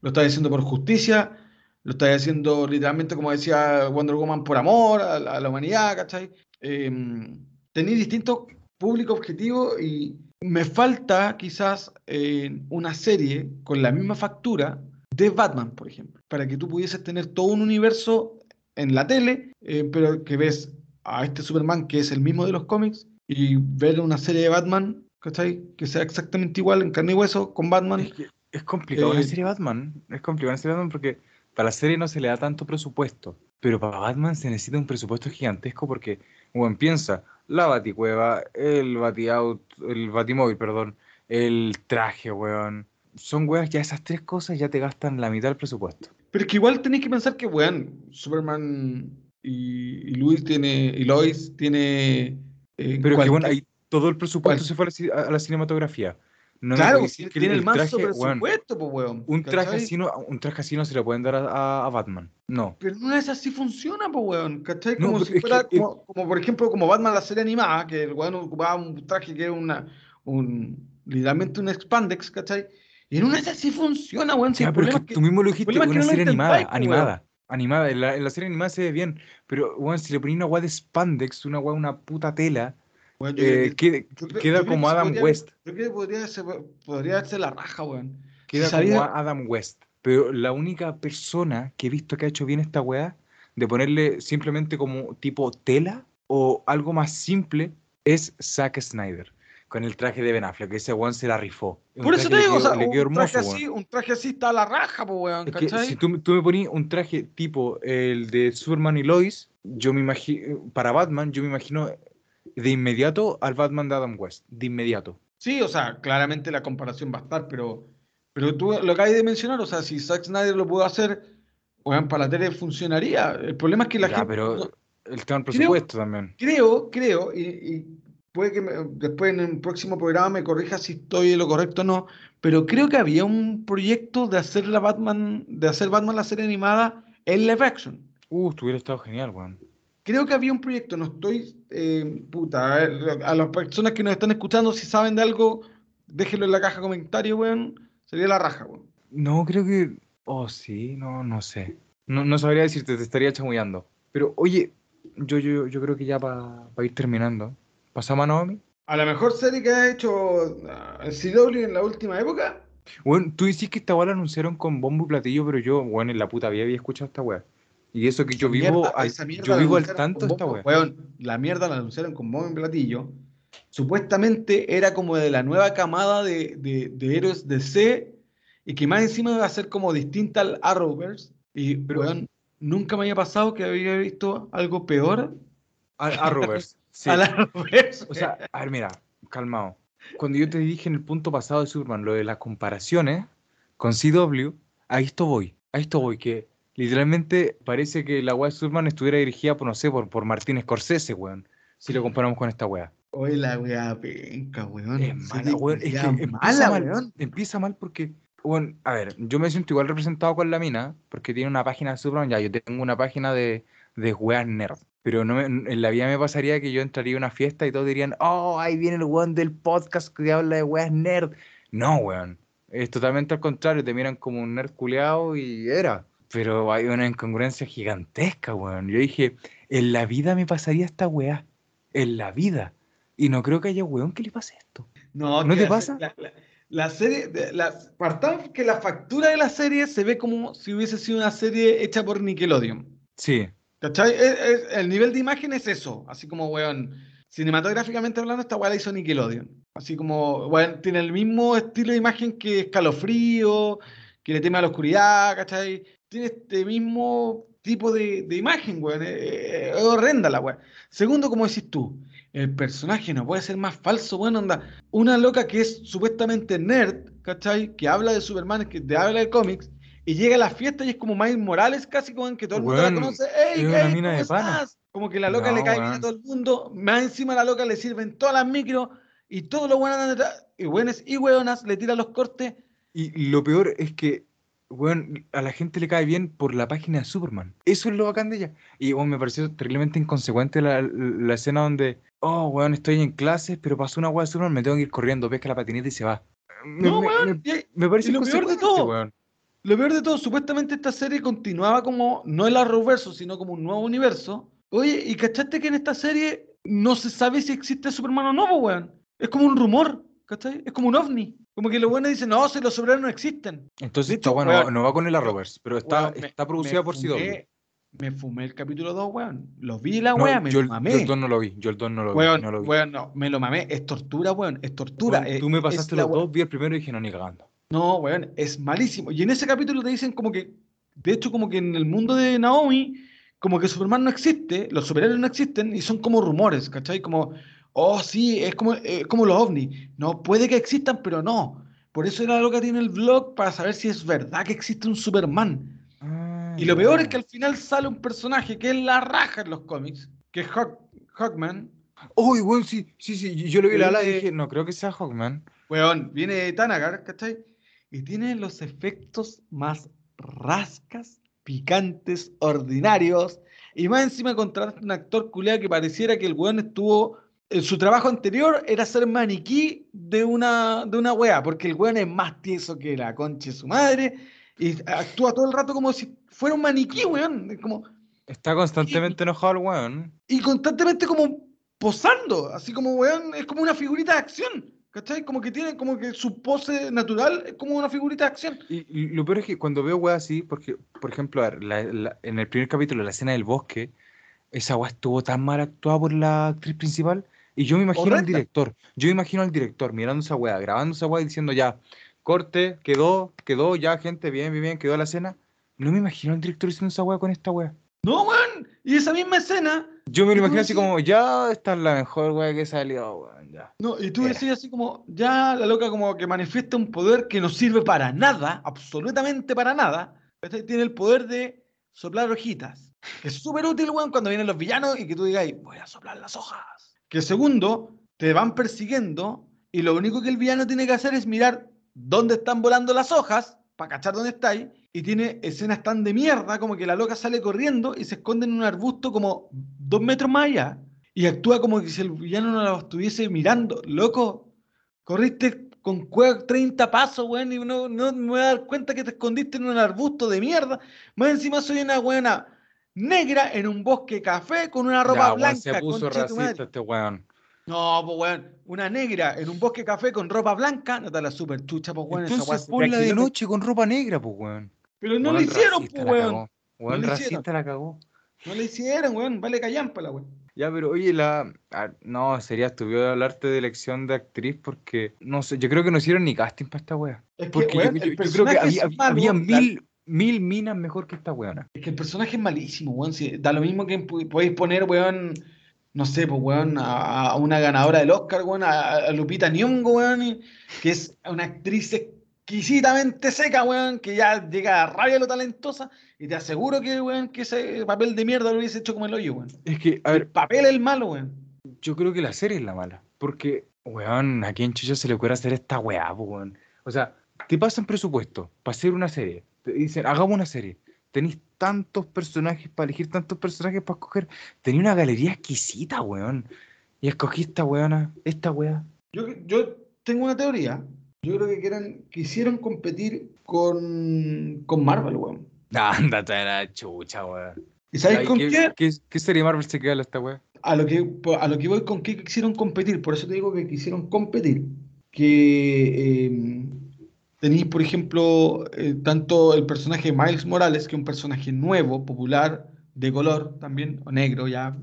Speaker 2: ¿Lo estás diciendo por justicia? ¿Lo estás haciendo literalmente, como decía Wonder Woman, por amor a, a la humanidad, ¿cachai? Em, tenéis distintos públicos objetivos y me falta quizás eh, una serie con la misma factura de Batman, por ejemplo, para que tú pudieses tener todo un universo en la tele, eh, pero que ves a este Superman que es el mismo de los cómics y ver una serie de Batman, ¿cachai? Que sea exactamente igual en carne y hueso con Batman.
Speaker 1: Es que es complicado una
Speaker 2: Eh,
Speaker 1: serie Batman. Es complicado una serie Batman porque para la serie no se le da tanto presupuesto. Pero para Batman se necesita un presupuesto gigantesco porque, bueno, piensa, la baticueva, el batiout, el batimóvil, perdón, el traje, weón. Son weas, ya esas tres cosas ya te gastan la mitad del presupuesto.
Speaker 2: Pero es que igual tenéis que pensar que, weón, Superman y, y Luis tiene, y Lois tiene... eh,
Speaker 1: Pero que, bueno, ahí todo el presupuesto
Speaker 2: cual-
Speaker 1: se fue a la, a la cinematografía. No
Speaker 2: Claro,
Speaker 1: decir que
Speaker 2: tiene el,
Speaker 1: traje, weón,
Speaker 2: presupuesto, pues, weón.
Speaker 1: un traje así no, un traje así no se le pueden dar a, a- Batman. No.
Speaker 2: Pero no es así funciona, pues, weón. ¿Cachai?
Speaker 1: No,
Speaker 2: Como
Speaker 1: pero
Speaker 2: si
Speaker 1: es que-
Speaker 2: fuera,
Speaker 1: es-
Speaker 2: como, como, por ejemplo, como Batman la serie animada, que el weón ocupaba un traje que era una, un, literalmente un expandex, ¿cachai? Y no es así funciona, weón. El
Speaker 1: pero es que
Speaker 2: que-
Speaker 1: tú mismo lo dijiste, una
Speaker 2: no
Speaker 1: serie animada, animada, animada. En la, en la serie animada se ve bien, pero bueno, si le pones una weá de spandex, una weá, una puta tela,
Speaker 2: yo
Speaker 1: eh,
Speaker 2: que-
Speaker 1: queda,
Speaker 2: yo
Speaker 1: como Adam
Speaker 2: podría-
Speaker 1: West,
Speaker 2: Yo creo que podría ser, podría la raja, weón.
Speaker 1: queda como Adam West. Pero la única persona que he visto que ha hecho bien esta weá, de ponerle simplemente como tipo tela o algo más simple, es Zack Snyder. Con el traje de Ben Affleck, que ese weón se la rifó.
Speaker 2: Por eso
Speaker 1: traje
Speaker 2: te digo, o sea,
Speaker 1: quedó- le quedó
Speaker 2: un traje
Speaker 1: hermoso, weón.
Speaker 2: así, un traje así está a la raja, pues, weón,
Speaker 1: Es que si tú, tú me ponías un traje tipo el de Superman y Lois, yo me imagino, para Batman, yo me imagino de inmediato al Batman de Adam West, de inmediato.
Speaker 2: Sí, o sea, claramente la comparación va a estar, pero, pero tú lo que hay de mencionar, o sea, si Zack Snyder lo pudo hacer, weón, para la tele funcionaría. El problema es que la
Speaker 1: Ya,
Speaker 2: gente.
Speaker 1: pero el tema del presupuesto también.
Speaker 2: creo, creo, y, y puede que me- después en el próximo programa me corrija si estoy en lo correcto o no, pero creo que había un proyecto de hacer la Batman, de hacer Batman la serie animada en live action.
Speaker 1: Uh, hubiera estado genial, weón.
Speaker 2: Creo que había un proyecto, no estoy, eh, puta, a, ver, a las personas que nos están escuchando, si saben de algo, déjenlo en la caja de comentarios, weón, sería la raja, weón.
Speaker 1: No, creo que. Oh, sí, no, no sé. No, no sabría decirte, te estaría chamullando. Pero, oye, yo, yo, yo creo que ya para ir terminando. ¿Pasamos a Naomi?
Speaker 2: A la mejor serie que ha hecho el CW en la última época,
Speaker 1: Bueno, tú dices que esta weá la anunciaron con bombo y platillo, pero yo, bueno, en la puta vida había escuchado esta weá. Y eso que yo vivo
Speaker 2: mierda- mierda
Speaker 1: yo vivo al tanto esta weá.
Speaker 2: weón, la mierda la anunciaron con bombo en platillo. Supuestamente era como de la nueva camada de, de, de héroes de C y que más encima iba a ser como distinta al Arrowverse. Y,
Speaker 1: Pero-
Speaker 2: weón, nunca me había pasado que había visto algo peor
Speaker 1: A, a Rovers. Sí.
Speaker 2: al Arrowverse.
Speaker 1: O sea, a ver, mira, calmado. Cuando yo te dije en el punto pasado de Superman lo de las comparaciones con CW, a esto voy, a esto voy, que literalmente parece que la weá de Superman estuviera dirigida por, no sé, por, por Martín Scorsese, weón. Si lo comparamos con esta weá.
Speaker 2: Oye, la weá penca, weón.
Speaker 1: Es mala, weón. Es que empieza
Speaker 2: mala,
Speaker 1: mal,
Speaker 2: weón.
Speaker 1: empieza mal porque, bueno, a ver, yo me siento igual representado con la mina, porque tiene una página de Superman, ya, yo tengo una página de, de weas nerd, pero no me- en la vida me pasaría que yo entraría a una fiesta y todos dirían, oh, ahí viene el weón del podcast que habla de weas nerd. No, weón, es totalmente al contrario, te miran como un nerd culeado y era. Pero hay una incongruencia gigantesca, weón. Yo dije, en la vida me pasaría esta wea, en la vida. Y no creo que haya weón que le pase esto.
Speaker 2: No,
Speaker 1: ¿No te
Speaker 2: la-
Speaker 1: pasa?
Speaker 2: La, la- la serie, partamos que la factura de la serie se ve como si hubiese sido una serie hecha por Nickelodeon.
Speaker 1: Sí,
Speaker 2: ¿Cachai? Es- es- el nivel de imagen es eso. Así como, weón, cinematográficamente hablando, esta weá la hizo Nickelodeon. Así como, weón, tiene el mismo estilo de imagen que Escalofrío, que le teme a la oscuridad, ¿cachai? Tiene este mismo tipo de, de imagen, weón. Es, es horrenda la weá. Segundo, como decís tú, el personaje no puede ser más falso, weón, onda. Una loca que es supuestamente nerd, ¿cachai? Que habla de Superman, que te habla de cómics, y llega a la fiesta y es como Miles Morales, casi como que todo el mundo la
Speaker 1: Weón,
Speaker 2: conoce. ¡Ey,
Speaker 1: es una
Speaker 2: ey,
Speaker 1: mina
Speaker 2: ¿cómo estás? Como que la loca
Speaker 1: No,
Speaker 2: le cae bien a todo el mundo. Más encima a la loca le sirven todas las micros y todos los buenos detrás. Y buenas y hueonas le tiran los cortes.
Speaker 1: Y lo peor es que, weón, a la gente le cae bien por la página de Superman. Eso es lo bacán de ella. Y, weón, me pareció terriblemente inconsecuente la, la escena donde, oh, weón, estoy en clases, pero pasó una weá de Superman, me tengo que ir corriendo, pesca la patineta y se va. Me,
Speaker 2: No,
Speaker 1: me-
Speaker 2: weón.
Speaker 1: me- me parece
Speaker 2: y lo peor de todo,
Speaker 1: weón.
Speaker 2: Lo peor de todo, supuestamente esta serie continuaba como, no el Arrowverso, sino como un nuevo universo. Oye, ¿y cachaste que en esta serie no se sabe si existe Superman o no, weón? Es como un rumor, ¿cachai? Es como un ovni. Como que los buenos dicen, no, si los soberanos no existen.
Speaker 1: Entonces,
Speaker 2: De
Speaker 1: esta
Speaker 2: hecho,
Speaker 1: weá no, va-
Speaker 2: weón,
Speaker 1: no va con el Arrowverse, pero está,
Speaker 2: Weón, me-
Speaker 1: está producida por CW.
Speaker 2: Me fumé el capítulo 2, weón. Lo vi la
Speaker 1: No,
Speaker 2: weá, me
Speaker 1: yo,
Speaker 2: lo mamé.
Speaker 1: yo el 2 no lo vi, yo el 2 no lo vi,
Speaker 2: Weón,
Speaker 1: no lo vi.
Speaker 2: weón, no, me lo mamé. Es tortura, weón. Es tortura.
Speaker 1: Weón, tú me pasaste los dos, vi el primero y dije, no, ni cagando.
Speaker 2: No, weón, es malísimo. Y en ese capítulo te dicen como que, de hecho, como que en el mundo de Naomi, como que Superman no existe, los superhéroes no existen y son como rumores, ¿cachai? Como, oh, sí, es como, eh, como los ovnis. No, puede que existan, pero no. Por eso era lo que tiene el blog, para saber si es verdad que existe un Superman.
Speaker 1: Ah,
Speaker 2: Y lo peor es que al final sale un personaje que es la raja en los cómics, que es Hawk- Hawkman.
Speaker 1: Uy, weón, sí, sí, sí, yo lo vi la y
Speaker 2: Viene-
Speaker 1: dije, no creo que sea Hawkman.
Speaker 2: Weón, viene Tanagar, ¿cachai? Y tiene los efectos más rascas, picantes, ordinarios. Y más encima contrasta un actor culeado que pareciera que el weón estuvo. En su trabajo anterior era ser maniquí de una, de una wea, porque el weón es más tieso que la concha de su madre. Y actúa todo el rato como si fuera un maniquí, weón. Como,
Speaker 1: Está constantemente enojado el weón.
Speaker 2: y constantemente como posando, así como, weón, es como una figurita de acción, ¿cachai? Como que tiene, como que su pose natural es como una figurita de acción.
Speaker 1: Y, y lo peor es que cuando veo weas así, porque, por ejemplo, a ver, la- la- en el primer capítulo, la escena del bosque, esa wea estuvo tan mal actuada por la actriz principal. Y yo me imagino al director, yo me imagino al director mirando esa wea, grabando esa wea y diciendo ya, corte, quedó, quedó, ya, gente, bien, bien, bien, quedó la escena. No me imagino al director haciendo esa wea con esta wea.
Speaker 2: No, weón, y esa misma escena,
Speaker 1: Yo me lo imagino así como, ya, esta es la mejor wea que salió, weón, ya.
Speaker 2: no, y tú
Speaker 1: Era.
Speaker 2: decías así como, ya la loca como que manifiesta un poder que no sirve para nada, absolutamente para nada, ¿cachai? Tiene el poder de soplar hojitas, que es súper útil, weón, cuando vienen los villanos y que tú digas, voy a soplar las hojas. Que segundo, te van persiguiendo y lo único que el villano tiene que hacer es mirar dónde están volando las hojas para cachar dónde estáis. Y tiene escenas tan de mierda como que la loca sale corriendo y se esconde en un arbusto como dos metros más allá. Y actúa como que si el villano no la estuviese mirando. Loco, corriste con cue- 30 pasos, weón, y no, no me voy a dar cuenta que te escondiste en un arbusto de mierda. Más encima soy una weona negra en un bosque café con una ropa
Speaker 1: Ya, weón,
Speaker 2: blanca.
Speaker 1: se puso racista este weón.
Speaker 2: No, pues weón, una negra en un bosque café con ropa blanca, no te la super chucha, pues weón, esa
Speaker 1: Entonces
Speaker 2: se
Speaker 1: ponla de noche con ropa negra, pues weón.
Speaker 2: Pero no
Speaker 1: Weón,
Speaker 2: le hicieron, pues weón.
Speaker 1: Weón,
Speaker 2: le
Speaker 1: racista
Speaker 2: hicieron.
Speaker 1: la cagó.
Speaker 2: No le hicieron, weón, vale callampa la weón.
Speaker 1: Ya, pero oye, la... ah, no, sería estúpido hablarte de elección de actriz porque, no sé, yo creo que no hicieron ni casting para esta wea.
Speaker 2: Es que,
Speaker 1: Porque
Speaker 2: weón,
Speaker 1: yo,
Speaker 2: el
Speaker 1: yo- yo creo que había, había- mil, mil minas mejor que esta weona.
Speaker 2: Es que el personaje es malísimo, weón. si- da lo mismo que podéis poner, weón, no sé, pues, weón, a, a una ganadora del Oscar, weón, a, a Lupita Nyong'o, weón, que es una actriz exquisitamente seca, weón, que ya llega a rabia lo talentosa, y te aseguro que, weón, que ese papel de mierda lo hubiese hecho como el hoyo, weón.
Speaker 1: Es que, a ver,
Speaker 2: El papel es el malo, weón.
Speaker 1: yo creo que la serie es la mala. Porque, weón, ¿a quién chucha se le ocurre hacer esta weá, weón? O sea, te pasan presupuesto para hacer una serie. Te dicen, hagamos una serie. Tenéis tantos personajes para elegir, tantos personajes para escoger. Tenía una galería exquisita, weón. Y escogí esta weona, esta weá.
Speaker 2: Yo, yo tengo una teoría. Yo creo que quieran, quisieron competir con, con Marvel, weón.
Speaker 1: Ándate a la chucha, weón.
Speaker 2: ¿Y sabéis
Speaker 1: Ay,
Speaker 2: con
Speaker 1: ¿qué,
Speaker 2: qué?
Speaker 1: qué, qué serie Marvel se queda esta weá?
Speaker 2: A lo que, a lo que voy con qué quisieron competir. Por eso te digo que quisieron competir. Que eh, tenéis, por ejemplo, eh, tanto el personaje Miles Morales, que es un personaje nuevo, popular, de color también, o negro ya.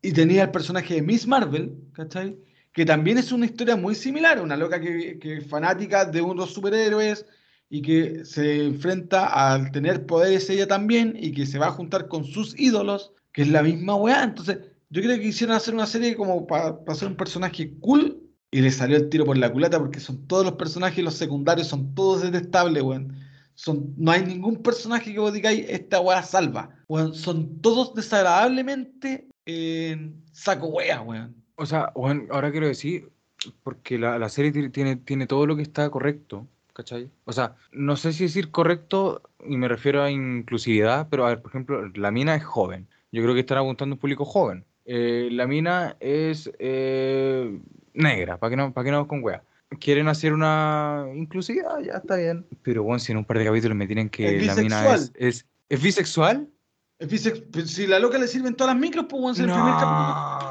Speaker 2: Y tenía el personaje de Miss Marvel, ¿cachai? Que también es una historia muy similar, una loca que, que es fanática de unos superhéroes y que se enfrenta al tener poderes ella también y que se va a juntar con sus ídolos, que es la misma weá. Entonces, yo creo que quisieron hacer una serie como para hacer un personaje cool y le salió el tiro por la culata porque son todos los personajes, los secundarios, son todos detestables, weón. Son, no hay ningún personaje que vos digáis, esta weá salva. Weón, son todos desagradablemente saco weá, weón.
Speaker 1: O sea, weón, ahora quiero decir, porque la, la serie ti- tiene, tiene todo lo que está correcto, ¿cachai? O sea, no sé si decir correcto, y me refiero a inclusividad, pero a ver, por ejemplo, la mina es joven. Yo creo que están apuntando a un público joven. Eh, la mina es eh, negra, ¿para qué no, para qué no con wea? Quieren hacer una inclusividad, ya está bien. Pero bueno, si en un par de capítulos me tienen que
Speaker 2: Es
Speaker 1: la mina es, es, ¿es bisexual.
Speaker 2: Es bisex- si la loca le sirven todas las micros, pues weón, si en el primer capítulo.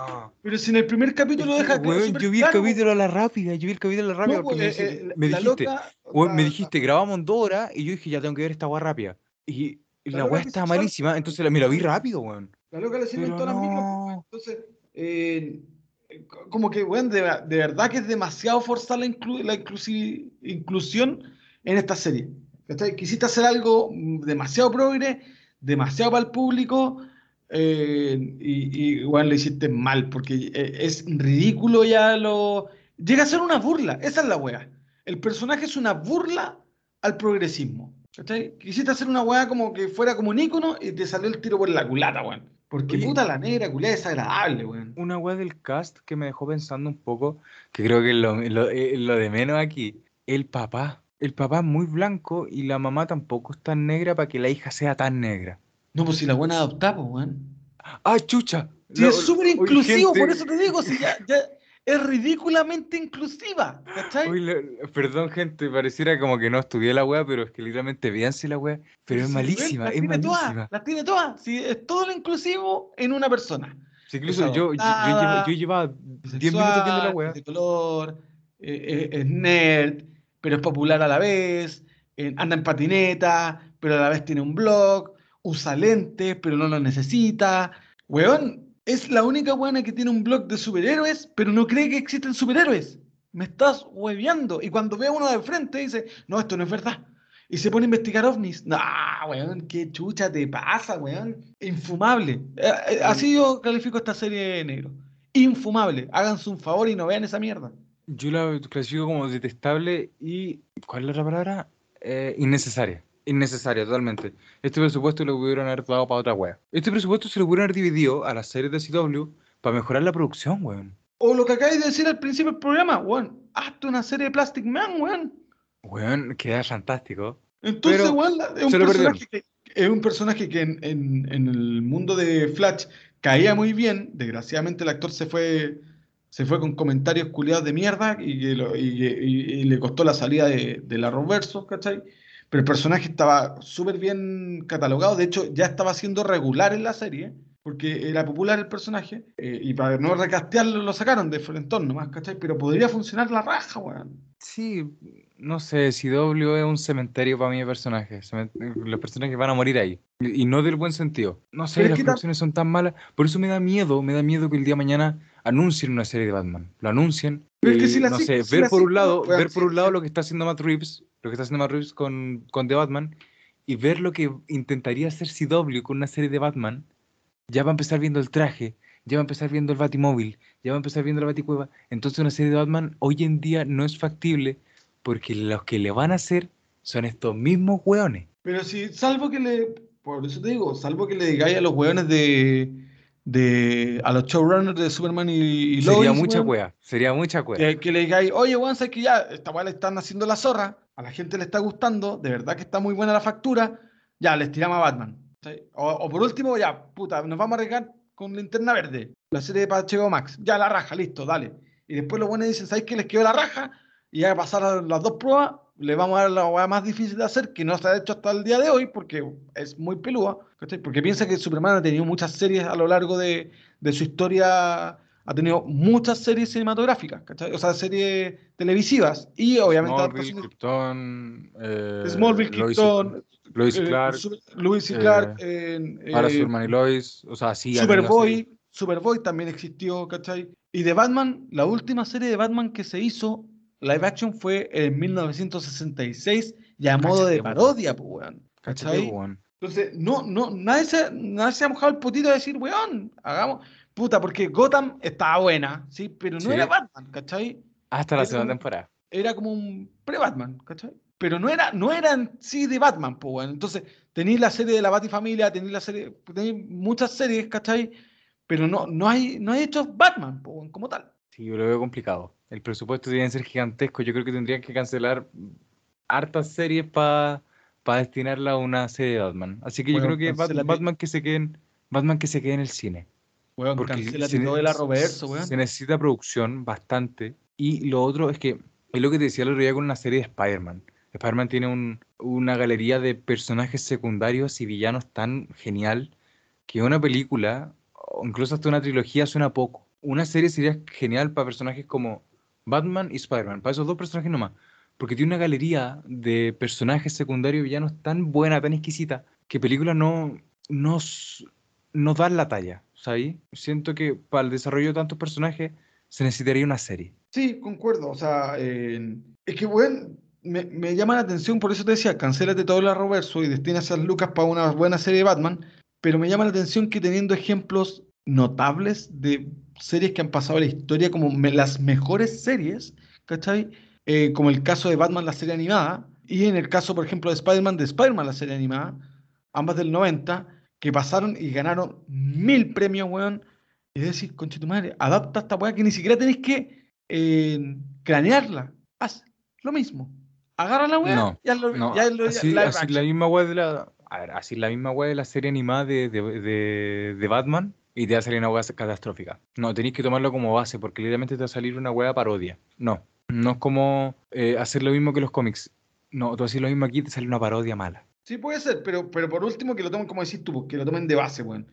Speaker 2: Pero si en el primer capítulo deja
Speaker 1: weón, yo vi el
Speaker 2: claro,
Speaker 1: capítulo a la rápida, yo vi el capítulo a la rápida
Speaker 2: no,
Speaker 1: porque me,
Speaker 2: pues, eh,
Speaker 1: me
Speaker 2: la
Speaker 1: dijiste,
Speaker 2: loca,
Speaker 1: weón, me
Speaker 2: la-
Speaker 1: dijiste, grabamos en dos horas y yo dije, ya tengo que ver esta weá rápida. Y, y
Speaker 2: La
Speaker 1: la weá
Speaker 2: es
Speaker 1: estaba
Speaker 2: bisexual.
Speaker 1: malísima, entonces la, me la vi rápido, weón.
Speaker 2: La loca le sirven
Speaker 1: Pero
Speaker 2: todas las
Speaker 1: no.
Speaker 2: Entonces, eh, co- como que, weón, de, de verdad que es demasiado forzar la, inclu- la inclusi- inclusión en esta serie. Quisiste hacer algo mm, demasiado progre, demasiado para el público, eh, y, y, lo hiciste mal, porque eh, es ridículo ya lo... Llega a ser una burla, esa es la wea. El personaje es una burla al progresismo. ¿Cachai? Quisiste hacer una weá como que fuera como un ícono y te salió el tiro por la culata, weón. Porque
Speaker 1: Oye.
Speaker 2: puta la negra, es desagradable, weón.
Speaker 1: Una weá del cast que me dejó pensando un poco, que creo que es lo, lo- eh, lo de menos aquí, el papá. El papá es muy blanco y la mamá tampoco es tan negra para que la hija sea tan negra.
Speaker 2: No, pues si la buena adoptada, pues, weón.
Speaker 1: ¡Ah, chucha!
Speaker 2: Sí, es súper inclusivo,
Speaker 1: gente,
Speaker 2: por eso te digo, si ya, ya es ridículamente inclusiva, ¿cachai?
Speaker 1: Lo- perdón, gente, pareciera como que no estudié la weá, pero es que literalmente véanse la weá. Pero es
Speaker 2: si
Speaker 1: malísima,
Speaker 2: las
Speaker 1: es
Speaker 2: tiene todas,
Speaker 1: malísima.
Speaker 2: las tiene todas, si es todo lo inclusivo en una persona.
Speaker 1: Sí, incluso yo, yo, yo,
Speaker 2: adoptada,
Speaker 1: lleva- yo llevaba 10 minutos viendo la weá.
Speaker 2: es de color, eh, eh, es nerd, pero es popular a la vez, eh, anda en patineta, pero a la vez tiene un blog, usa lentes, pero no lo necesita. Weón, es la única buena que tiene un blog de superhéroes, pero no cree que existen superhéroes. Me estás hueveando. Y cuando ve a uno de frente dice, no, esto no es verdad. Y se pone a investigar ovnis. No, weón, qué chucha te pasa, weón. Infumable. Eh, eh, así yo califico esta serie negro. Infumable. Háganse un favor y no vean esa mierda.
Speaker 1: Yo la clasifico como detestable y. ¿Cuál es la otra palabra? Eh, innecesaria. Innecesaria, totalmente. Este presupuesto lo pudieron haber dado para otra wea. Este presupuesto se lo pudieron haber dividido a las series de CW para mejorar la producción, weón.
Speaker 2: O lo que acabáis de decir al principio del programa, weón. Hazte una serie de Plastic Man, weón.
Speaker 1: Weón, queda fantástico.
Speaker 2: Entonces,
Speaker 1: Pero
Speaker 2: weón, es un personaje que, es un personaje que en, en- en el mundo de Flash caía muy bien. Desgraciadamente el actor se fue, se fue con comentarios culiados de mierda y, que lo- y- y- y le costó la salida de, de la Roverso, ¿cachai? Pero el personaje estaba súper bien catalogado. De hecho, ya estaba siendo regular en la serie. Porque era popular el personaje. eh, y para no recastearlo lo sacaron de frentón nomás, ¿cachai? Pero podría funcionar la raja, weón.
Speaker 1: Sí, no sé, CW es un cementerio para mí de personajes. Los personajes van a morir ahí. Y no del buen sentido. No sé, las producciones son tan malas. Por eso me da miedo, me da miedo que el día de mañana anuncien una serie de Batman. Lo anuncien.
Speaker 2: Pero es que si la
Speaker 1: no sé,
Speaker 2: si
Speaker 1: ver
Speaker 2: la
Speaker 1: por un lado, ver por
Speaker 2: si-
Speaker 1: un lado
Speaker 2: si-
Speaker 1: lo que está haciendo Matt Reeves, lo que está haciendo Matt Reeves con, con The Batman, y ver lo que intentaría hacer CW con una serie de Batman, ya va a empezar viendo el traje, ya va a empezar viendo el Batimóvil, ya va a empezar viendo la Baticueva. Entonces una serie de Batman hoy en día no es factible porque los que le van a hacer son estos mismos hueones.
Speaker 2: Pero si, salvo que le, por eso te digo, salvo que le digáis a los hueones de, de, a los showrunners de Superman y, y
Speaker 1: Sería mucha
Speaker 2: weón,
Speaker 1: wea, sería mucha wea.
Speaker 2: que, que le digáis, oye, weón, sabes que ya, esta weá le están haciendo la zorra, a la gente le está gustando, de verdad que está muy buena la factura, ya, les tiramos a Batman. O, por último, ya, puta, nos vamos a arriesgar con Linterna Verde, la serie de Pacheco Max, ya la raja, listo, dale. Y después los buenos dicen, ¿sabéis que les quedó la raja? Y ya pasaron las dos pruebas, le vamos a dar la weá más difícil de hacer, que no se ha hecho hasta el día de hoy, porque es muy pelúa. Porque piensa que Superman ha tenido muchas series a lo largo de, de su historia, ha tenido muchas series cinematográficas, ¿cachai? O sea, series televisivas, y obviamente
Speaker 1: Smallville, Krypton, eh,
Speaker 2: Smallville, Krypton,
Speaker 1: Lois
Speaker 2: eh,
Speaker 1: Clark,
Speaker 2: y
Speaker 1: eh,
Speaker 2: Clark,
Speaker 1: ahora
Speaker 2: eh,
Speaker 1: Superman y Lois, o sea, sí.
Speaker 2: Superboy, Superboy también existió, ¿cachai? Y de Batman, la última serie de Batman que se hizo live action fue en 1966 y a modo de parodia, pues, weón. ¿Cachai?
Speaker 1: weón.
Speaker 2: Entonces, no, no, nadie se, nadie se ha mojado el potito de decir, weón, hagamos. Puta, porque Gotham estaba buena, ¿sí? Pero no
Speaker 1: Sí.
Speaker 2: era Batman, ¿cachai?
Speaker 1: Hasta la
Speaker 2: Era
Speaker 1: segunda
Speaker 2: como-
Speaker 1: temporada.
Speaker 2: Era como un pre-Batman, ¿cachai? Pero no era, no era en sí de Batman, pues, weón. Entonces, tenéis la serie de la Batifamilia, tenéis la serie, tenéis muchas series, ¿cachai? Pero no, no hay, no hay hechos Batman, pues, weón, como tal.
Speaker 1: Sí, yo lo veo complicado. El presupuesto tiene que ser gigantesco. Yo creo que tendrían que cancelar hartas series para destinarla a una serie de Batman. Así que yo
Speaker 2: Bueno,
Speaker 1: creo que Bat-. Batman que se quede en, Batman que se quede en el cine.
Speaker 2: Weón,
Speaker 1: Porque
Speaker 2: cancélate
Speaker 1: se,
Speaker 2: todo el weón.
Speaker 1: se necesita producción bastante. Y lo otro es que es lo que te decía el otro día con una serie de Spider-Man. Spider-Man tiene un- una galería de personajes secundarios y villanos tan genial que una película, o incluso hasta una trilogía, suena poco. Una serie sería genial para personajes como Batman y Spider-Man, para esos dos personajes nomás. Porque tiene una galería de personajes secundarios y villanos tan buena, tan exquisita, que películas no, no, no dan la talla, Siento que para el desarrollo de tantos personajes se necesitaría una serie.
Speaker 2: Sí, concuerdo. O sea, es que, weón, me, llama la atención, por eso te decía, cancélate todo el arroverso y destina esas lucas para una buena serie de Batman. Pero me llama la atención que teniendo ejemplos notables de series que han pasado a la historia como las mejores series, ¿cachai? Eh, como el caso de Batman, la serie animada, y en el caso, por ejemplo, de Spider-Man, de Spider-Man, la serie animada, ambas del 90, que pasaron y ganaron mil premios, weón. Y decir, conche tu madre, adapta esta weá que ni siquiera tenéis que eh, cranearla. Haz lo mismo. Agarra la weá
Speaker 1: No,
Speaker 2: y hazlo,
Speaker 1: No,
Speaker 2: y hazlo
Speaker 1: así,
Speaker 2: action.
Speaker 1: la misma web de la. A ver, así la misma web de la serie animada de, de, de- de Batman y te va a salir una web catastrófica. No, tenéis que tomarlo como base porque literalmente te va a salir una web parodia. No, no es como eh, hacer lo mismo que los cómics. No, tú haces lo mismo aquí y te sale una parodia mala.
Speaker 2: Sí, puede ser, pero, pero por último que lo tomen, como decís tú, que lo tomen de base, weón.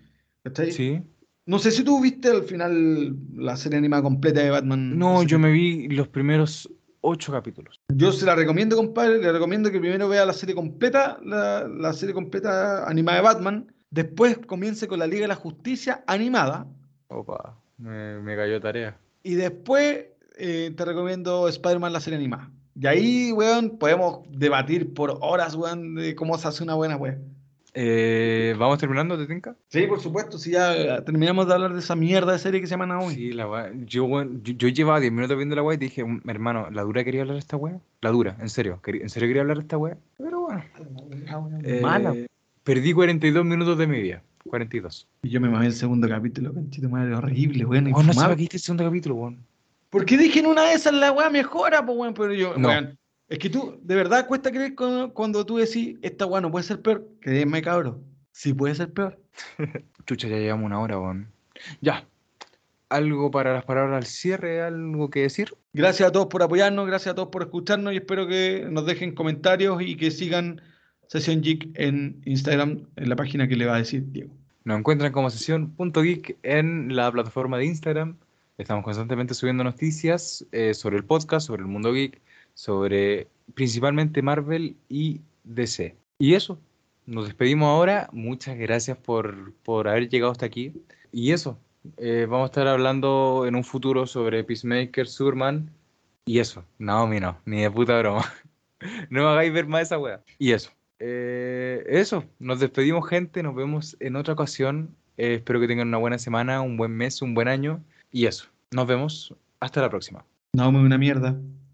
Speaker 2: ¿Cachai?
Speaker 1: ¿Sí?
Speaker 2: No sé si tú viste al final la serie animada completa de Batman.
Speaker 1: No, yo me vi los primeros ocho capítulos.
Speaker 2: Yo se la recomiendo, compadre. Le recomiendo que primero vea la serie completa, la, la serie completa animada de Batman. Después comience con la Liga de la Justicia animada.
Speaker 1: Opa, me, me cayó tarea.
Speaker 2: Y después eh, te recomiendo Spider-Man, la serie animada. Y ahí, weón, podemos debatir por horas, weón, de cómo se hace una buena weón.
Speaker 1: Eh, ¿Vamos terminando, te tinca?
Speaker 2: Sí, por supuesto, si ya terminamos de hablar de esa mierda de serie que se llama Naomi.
Speaker 1: Sí, la wea- Yo, weón, yo, yo llevaba 10 minutos viendo la weá y dije, "Mm, hermano, ¿la dura quería hablar de esta weá? La dura, en serio. quería- ¿En serio quería hablar de esta weá? Pero bueno. eh,
Speaker 2: Mala.
Speaker 1: Perdí 42 minutos de mi vida. 42.
Speaker 2: Y yo me mamé el segundo capítulo, conchito madre, horrible, weón.
Speaker 1: Oh, no qué viste el segundo capítulo, weón.
Speaker 2: Porque dije en una de esas la weá mejora, pues weón, pero yo,
Speaker 1: No.
Speaker 2: weón. Es que tú, de verdad cuesta creer cuando, cuando tú decís, esta weá no puede ser peor. Créeme, cabrón. Sí puede ser peor.
Speaker 1: Chucha, ya llevamos una hora, weón. Ya. ¿Algo para las palabras al cierre? ¿Algo que decir?
Speaker 2: Gracias a todos por apoyarnos, gracias a todos por escucharnos y espero que nos dejen comentarios y que sigan Sesión Geek en Instagram, en la página que le va a decir Diego.
Speaker 1: Nos encuentran como sesión.geek en la plataforma de Instagram. Estamos constantemente subiendo noticias eh, sobre el podcast, sobre el mundo geek, sobre principalmente Marvel y DC. Y eso, nos despedimos ahora. Muchas gracias por, por haber llegado hasta aquí. Y eso, eh, vamos a estar hablando en un futuro sobre Peacemaker, Superman y eso. Naomi no, ni de puta broma. no me hagáis ver más esa wea. Y eso. Eh, eso, nos despedimos gente, nos vemos en otra ocasión. Espero que tengan una buena semana, un buen mes, un buen año. Y eso, nos vemos. Hasta la próxima.
Speaker 2: No, me una mierda.